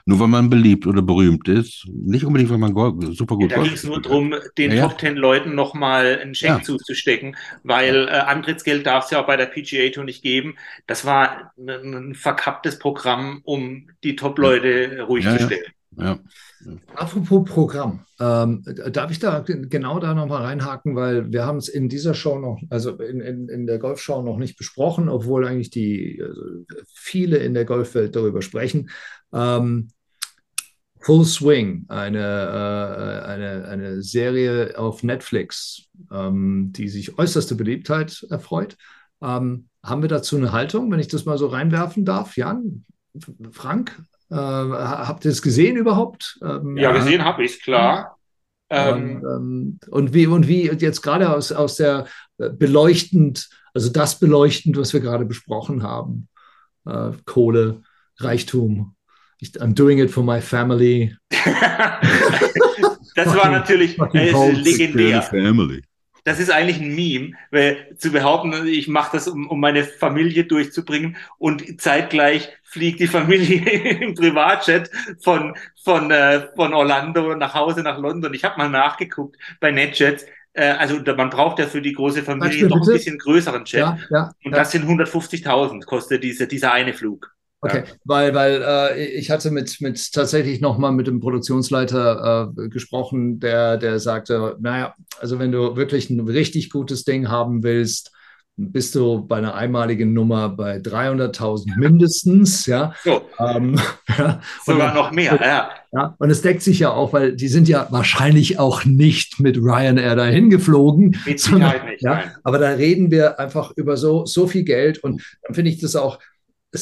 nur weil man beliebt oder berühmt ist, nicht unbedingt, weil man super gut ja, Da ging es nur darum, den ja, Top Ten Leuten nochmal einen Scheck ja. zuzustecken, weil äh, Antrittsgeld darf es ja auch bei der PGA Tour nicht geben. Das war ein, ein verkapptes Programm, um die Top-Leute ruhig zu stellen. Ja. Apropos Programm, ähm, darf ich da genau da nochmal reinhaken, weil wir haben es in dieser Show noch, also in, in, in der Golfshow noch nicht besprochen, obwohl eigentlich die also viele in der Golfwelt darüber sprechen. Ähm, Full Swing, eine, äh, eine, eine Serie auf Netflix, ähm, die sich äußerste Beliebtheit erfreut. Ähm, haben wir dazu eine Haltung, wenn ich das mal so reinwerfen darf? Jan, Frank, habt ihr es gesehen überhaupt? Ähm, ja, gesehen habe ich klar. Und, ähm, und, wie, und wie jetzt gerade aus, aus der äh, beleuchtend, also das beleuchtend, was wir gerade besprochen haben, äh, Kohle, Reichtum, ich, I'm doing it for my family. das war natürlich äh, legendär. Family. Das ist eigentlich ein Meme, weil zu behaupten, ich mache das, um, um meine Familie durchzubringen und zeitgleich fliegt die Familie im Privatjet von, von, äh, von Orlando nach Hause nach London. Ich habe mal nachgeguckt bei NetJets. Äh, also man braucht ja für die große Familie noch ein bisschen größeren Jet. Ja, ja, und das sind 150.000 kostet diese, dieser eine Flug. Okay, ja. weil, weil äh, ich hatte mit, mit tatsächlich nochmal mit dem Produktionsleiter äh, gesprochen, der, der sagte, naja, also wenn du wirklich ein richtig gutes Ding haben willst, bist du bei einer einmaligen Nummer bei 300.000 mindestens, ja. So, Ähm, ja. sogar Und- noch mehr, ja. Ja, und es deckt sich ja auch, weil die sind ja wahrscheinlich auch nicht mit Ryanair dahin geflogen. Mit Sicherheit nicht, Ja, nein. aber da reden wir einfach über so, so viel Geld und dann finde ich das auch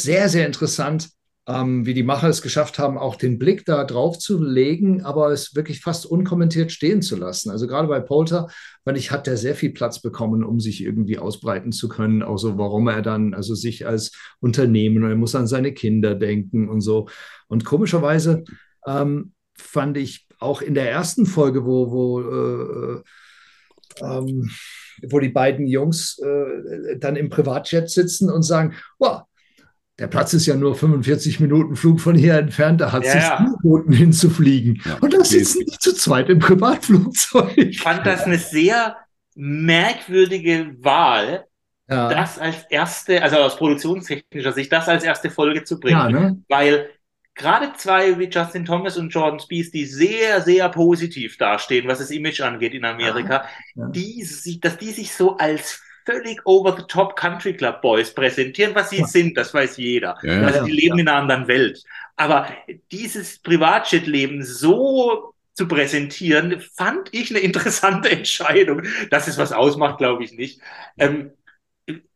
sehr, sehr interessant, ähm, wie die Macher es geschafft haben, auch den Blick da drauf zu legen, aber es wirklich fast unkommentiert stehen zu lassen. Also gerade bei Polter, fand ich, hat der sehr viel Platz bekommen, um sich irgendwie ausbreiten zu können. Auch so, warum er dann, also sich als Unternehmen, er muss an seine Kinder denken und so. Und komischerweise ähm, fand ich auch in der ersten Folge, wo, wo äh, ähm, wo die beiden Jungs äh, dann im Privatjet sitzen und sagen, wow, der Platz ist ja nur 45 Minuten Flug von hier entfernt, da hat es Ja, sich ja. angeboten hinzufliegen. Ja, und da sitzen die zu zweit im Privatflugzeug. Ich fand das eine sehr merkwürdige Wahl, Ja, das als erste, also aus produktionstechnischer Sicht, das als erste Folge zu bringen. ja ne? Weil gerade zwei wie Justin Thomas und Jordan Spieth, die sehr, sehr positiv dastehen, was das Image angeht in Amerika, Ja. die, dass die sich so als völlig over-the-top Country Club Boys präsentieren, was sie Ja. sind, das weiß jeder. Ja. Also Ja, die leben in einer anderen Welt. Aber dieses Privatjet-Leben so zu präsentieren, fand ich eine interessante Entscheidung. Dass es was ausmacht, glaube ich nicht. Ähm,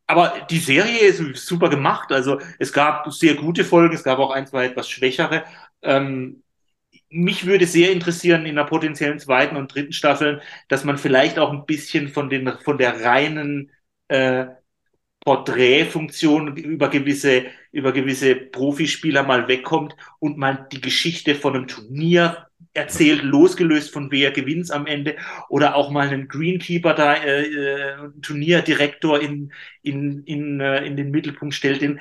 aber die Serie ist super gemacht. Also es gab sehr gute Folgen, es gab auch ein, zwei etwas schwächere. Ähm, mich würde sehr interessieren in der potenziellen zweiten und dritten Staffeln, dass man vielleicht auch ein bisschen von den von der reinen äh, Porträtfunktion über gewisse über gewisse Profispieler mal wegkommt und mal die Geschichte von einem Turnier erzählt, losgelöst von wer gewinnt am Ende oder auch mal einen Greenkeeper da, äh, äh, Turnierdirektor in, in, in, äh, in den Mittelpunkt stellt. Den,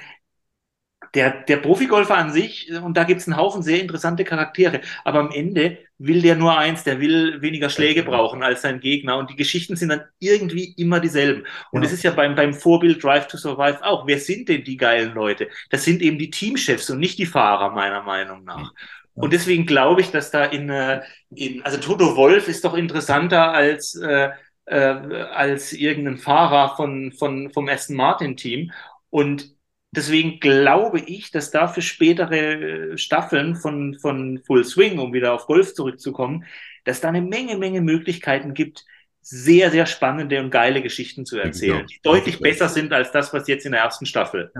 der, der Profigolfer an sich, und da gibt's einen Haufen sehr interessante Charaktere, aber am Ende will der nur eins, der will weniger Schläge brauchen als sein Gegner und die Geschichten sind dann irgendwie immer dieselben. Und Ja. es ist ja beim, beim Vorbild Drive to Survive auch. Wer sind denn die geilen Leute? Das sind eben die Teamchefs und nicht die Fahrer, meiner Meinung nach. Ja. Und deswegen glaube ich, dass da in, äh, in also Toto Wolf ist doch interessanter als, äh, äh, als irgendein Fahrer von, von, vom Aston Martin Team. Und deswegen glaube ich, dass da für spätere Staffeln von, von Full Swing, um wieder auf Golf zurückzukommen, dass da eine Menge, Menge Möglichkeiten gibt, sehr, sehr spannende und geile Geschichten zu erzählen, Ja, die deutlich besser sind als das, was jetzt in der ersten Staffel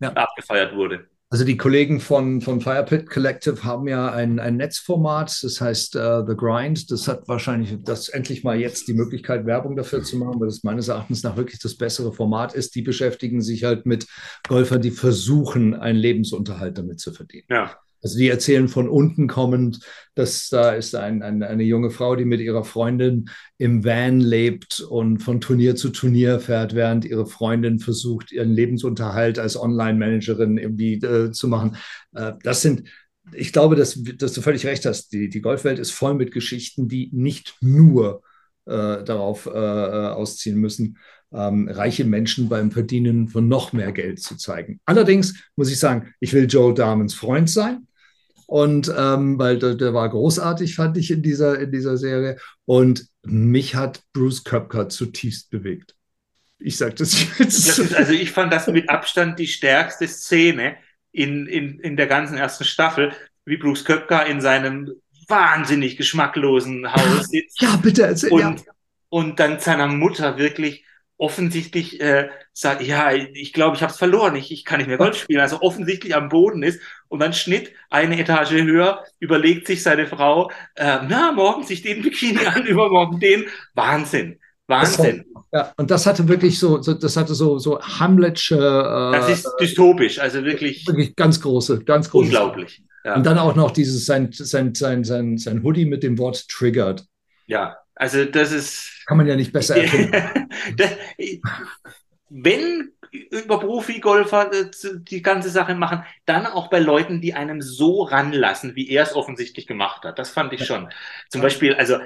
Ja. abgefeiert wurde. Also die Kollegen von, von Firepit Collective haben ja ein, ein Netzformat, das heißt äh, The Grind. Das hat wahrscheinlich das endlich mal jetzt die Möglichkeit, Werbung dafür zu machen, weil das meines Erachtens nach wirklich das bessere Format ist. Die beschäftigen sich halt mit Golfern, die versuchen, einen Lebensunterhalt damit zu verdienen. Ja. Also die erzählen von unten kommend, dass da ist ein, ein, eine junge Frau, die mit ihrer Freundin im Van lebt und von Turnier zu Turnier fährt, während ihre Freundin versucht, ihren Lebensunterhalt als Online-Managerin irgendwie äh, zu machen. Äh, das sind, ich glaube, dass, dass du völlig recht hast. Die, die Golfwelt ist voll mit Geschichten, die nicht nur äh, darauf äh, ausziehen müssen, ähm, reiche Menschen beim Verdienen von noch mehr Geld zu zeigen. Allerdings muss ich sagen, ich will Joel Darmans Freund sein. Und ähm, weil der, der, war großartig, fand ich in dieser, in dieser Serie. Und mich hat Bruce Köpker zutiefst bewegt. Ich sage das jetzt. Das ist, also ich fand das mit Abstand die stärkste Szene in, in, in der ganzen ersten Staffel, wie Bruce Köpker in seinem wahnsinnig geschmacklosen Haus sitzt. Ja, bitte erzähl. Und, ja. und dann seiner Mutter wirklich offensichtlich äh, sagt, ja, ich glaube, ich habe es verloren, ich, ich kann nicht mehr Golf spielen, also offensichtlich am Boden ist und dann Schnitt eine Etage höher, überlegt sich seine Frau, äh, na, morgen sich den Bikini an, übermorgen den, Wahnsinn, Wahnsinn. Ja, und das hatte wirklich so, so das hatte so, so Hamletsche. Äh, Das ist dystopisch, also wirklich, wirklich ganz große, ganz große. unglaublich. Ja. Und dann auch noch dieses, sein, sein, sein, sein, sein Hoodie mit dem Wort triggered. ja, also das ist, Kann man ja nicht besser. Das- wenn über Profi-Golfer äh, die ganze Sache machen, dann auch bei Leuten, die einem so ranlassen, wie er es offensichtlich gemacht hat. Das fand ich schon. Zum Beispiel, also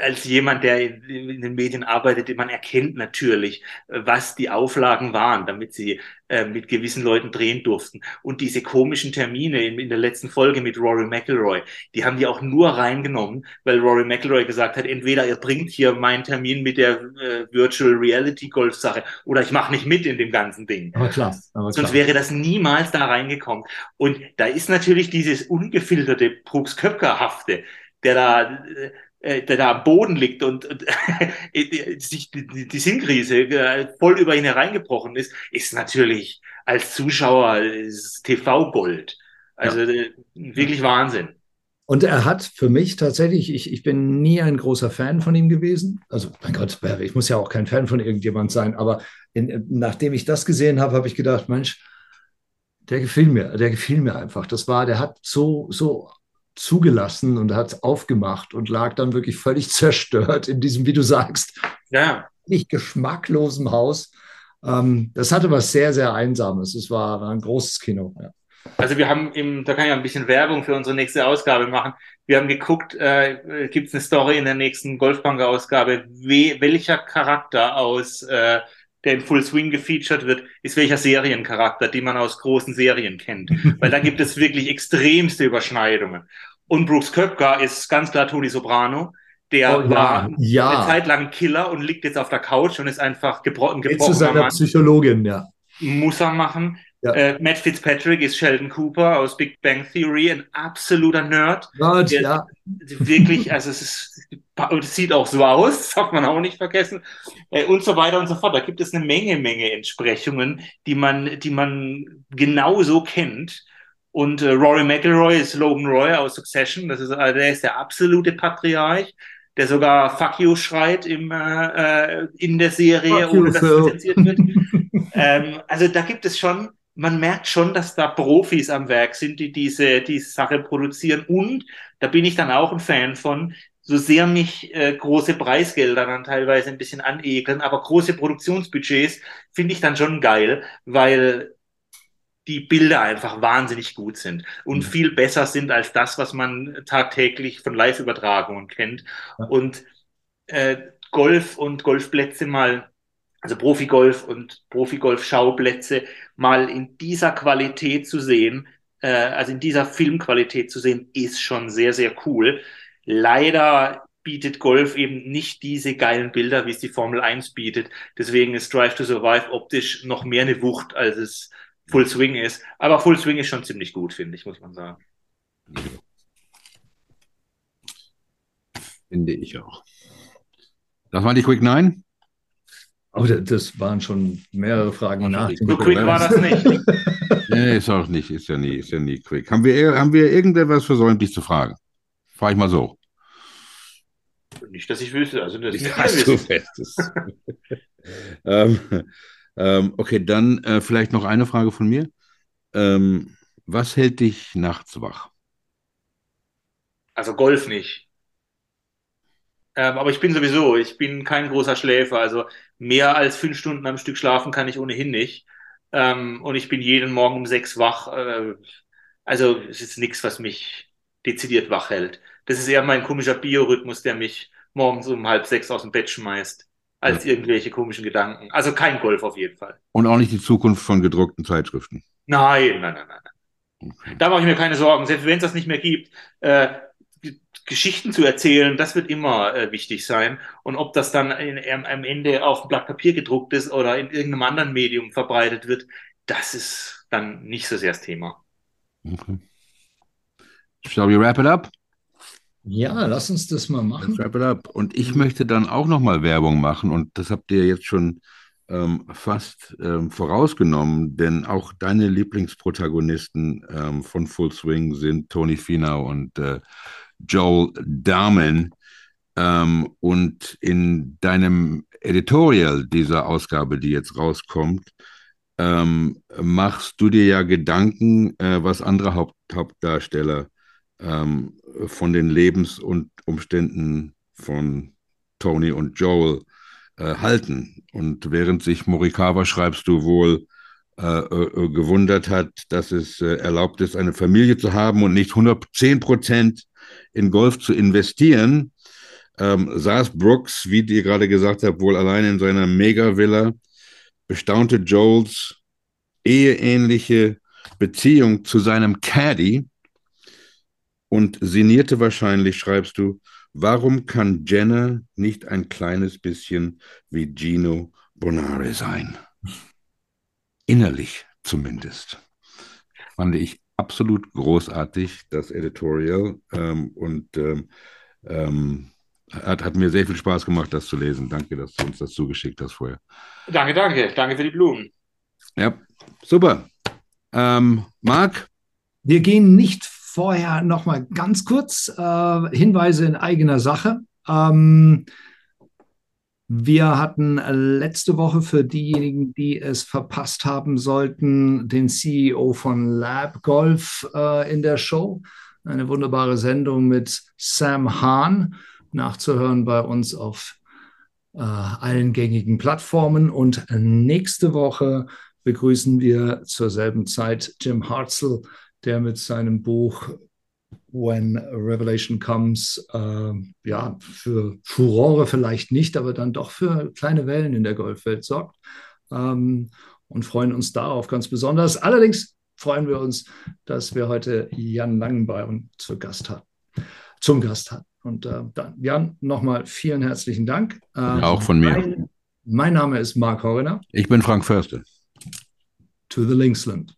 als jemand, der in den Medien arbeitet, man erkennt natürlich, äh, was die Auflagen waren, damit sie äh, mit gewissen Leuten drehen durften. Und diese komischen Termine in, in der letzten Folge mit Rory McIlroy, die haben die auch nur reingenommen, weil Rory McIlroy gesagt hat, entweder ihr bringt hier meinen Termin mit der äh, Virtual Reality Golf Sache oder ich mache nicht mit in dem ganzen Ding. Aber klar. Aber Sonst wäre das niemals da reingekommen. Und da ist natürlich dieses ungefilterte Brooks Köpker-hafte, der da äh, der da am Boden liegt und, und sich die, die Sinnkrise äh, voll über ihn hereingebrochen ist, ist natürlich als Zuschauer TV-Gold. Also ja. Äh, wirklich Wahnsinn. Und er hat für mich tatsächlich, ich, ich bin nie ein großer Fan von ihm gewesen. Also, mein Gott, ich muss ja auch kein Fan von irgendjemand sein, aber in, nachdem ich das gesehen habe, habe ich gedacht, Mensch, der gefiel mir, der gefiel mir einfach. Das war, der hat so, so zugelassen und hat aufgemacht und lag dann wirklich völlig zerstört in diesem, wie du sagst, ja. nicht geschmacklosen Haus. Ähm, das hatte was sehr, sehr Einsames. Es war, war ein großes Kino. Ja. Also wir haben im, da kann ich ein bisschen Werbung für unsere nächste Ausgabe machen. Wir haben geguckt, äh, gibt es eine Story in der nächsten Golfbanker-Ausgabe, welcher Charakter aus äh, der in Full Swing gefeatured wird, ist welcher Seriencharakter, den man aus großen Serien kennt. Weil da gibt es wirklich extremste Überschneidungen. Und Brooks Köpka ist ganz klar Tony Soprano. Der oh, war ja. eine Zeit lang Killer und liegt jetzt auf der Couch und ist einfach gebrochen. Jetzt zu seiner Mann. Psychologin, ja. Muss er machen. Ja. Äh, Matt Fitzpatrick ist Sheldon Cooper aus Big Bang Theory, ein absoluter Nerd. Nerd ja. Wirklich, also es, ist, es sieht auch so aus, darf man auch nicht vergessen. Äh, und so weiter und so fort. Da gibt es eine Menge, Menge Entsprechungen, die man, die man genauso kennt. Und äh, Rory McIlroy ist Logan Roy aus Succession. Das ist, also der ist der absolute Patriarch, der sogar Fuck you schreit im, äh, äh in der Serie, Fuck ohne dass es zensiert wird. ähm, also da gibt es schon man merkt schon, dass da Profis am Werk sind, die diese, diese Sache produzieren. Und da bin ich dann auch ein Fan von, so sehr mich äh, große Preisgelder dann teilweise ein bisschen anekeln, aber große Produktionsbudgets finde ich dann schon geil, weil die Bilder einfach wahnsinnig gut sind und mhm. viel besser sind als das, was man tagtäglich von Live-Übertragungen kennt. Ja. Und äh, Golf und Golfplätze mal also Profigolf und Profigolf-Schauplätze mal in dieser Qualität zu sehen, äh, also in dieser Filmqualität zu sehen, ist schon sehr, sehr cool. Leider bietet Golf eben nicht diese geilen Bilder, wie es die Formel 1 bietet. Deswegen ist Drive to Survive optisch noch mehr eine Wucht, als es Full Swing ist. Aber Full Swing ist schon ziemlich gut, finde ich, muss man sagen. Finde ich auch. Das war die Quick 9? Aber das waren schon mehrere Fragen nach. So quick war das nicht. nee, ist auch nicht, ist ja nie, ist ja nie quick. Haben wir, haben wir irgendetwas versäumt, dich zu fragen? Frage ich mal so. Nicht, dass ich wüsste. Also, das nicht, dass du ähm, ähm, okay, dann äh, vielleicht noch eine Frage von mir. Ähm, was hält dich nachts wach? Also Golf nicht. Ähm, aber ich bin sowieso, ich bin kein großer Schläfer. Also mehr als fünf Stunden am Stück schlafen kann ich ohnehin nicht. Ähm, und ich bin jeden Morgen um sechs wach. Äh, also es ist nichts, was mich dezidiert wach hält. Das ist eher mein komischer Biorhythmus, der mich morgens um halb sechs aus dem Bett schmeißt, als ja. irgendwelche komischen Gedanken. Also kein Golf auf jeden Fall. Und auch nicht die Zukunft von gedruckten Zeitschriften. Nein, nein, nein, nein. Okay. Da mache ich mir keine Sorgen. Selbst wenn es das nicht mehr gibt, äh, Geschichten zu erzählen, das wird immer äh, wichtig sein. Und ob das dann in, in, am Ende auf ein Blatt Papier gedruckt ist oder in irgendeinem anderen Medium verbreitet wird, das ist dann nicht so sehr das Thema. Okay. Shall we wrap it up? Ja, lass uns das mal machen. Let's wrap it up. Und ich möchte dann auch nochmal Werbung machen und das habt ihr jetzt schon ähm, fast ähm, vorausgenommen, denn auch deine Lieblingsprotagonisten ähm, von Full Swing sind Tony Finau und äh, Joel Darman. Ähm, und in deinem Editorial dieser Ausgabe, die jetzt rauskommt, ähm, machst du dir ja Gedanken, äh, was andere Haupt Hauptdarsteller ähm, von den Lebensumständen von Tony und Joel äh, halten. Und während sich Morikawa, schreibst du wohl, äh, äh, gewundert hat, dass es äh, erlaubt ist, eine Familie zu haben und nicht 110 Prozent in Golf zu investieren, ähm, saß Brooks, wie ihr gerade gesagt habt, wohl allein in seiner Mega-Villa, bestaunte Joels eheähnliche Beziehung zu seinem Caddy und sinnierte wahrscheinlich, schreibst du, warum kann Jenna nicht ein kleines bisschen wie Gino Bonare sein? Innerlich zumindest. Fand ich absolut großartig, das Editorial. Ähm, und ähm, ähm, hat, hat mir sehr viel Spaß gemacht, das zu lesen. Danke, dass du uns das zugeschickt hast vorher. Danke, danke. Danke für die Blumen. Ja, super. Ähm, Marc? Wir gehen nicht vorher noch mal ganz kurz äh, Hinweise in eigener Sache. Ähm, wir hatten letzte Woche für diejenigen, die es verpasst haben sollten, den CEO von Lab Golf äh, in der Show. Eine wunderbare Sendung mit Sam Hahn, nachzuhören bei uns auf äh, allen gängigen Plattformen. Und nächste Woche begrüßen wir zur selben Zeit Jim Hartzell, der mit seinem Buch When Revelation Comes, äh, ja, für Furore vielleicht nicht, aber dann doch für kleine Wellen in der Golfwelt sorgt. Ähm, und freuen uns darauf ganz besonders. Allerdings freuen wir uns, dass wir heute Jan Lang bei uns zu Gast hatten, zum Gast hatten. Und äh, dann, Jan, nochmal vielen herzlichen Dank. Ähm, auch von mir. Mein, mein Name ist Marc Horner. Ich bin Frank Förster. To the Linksland.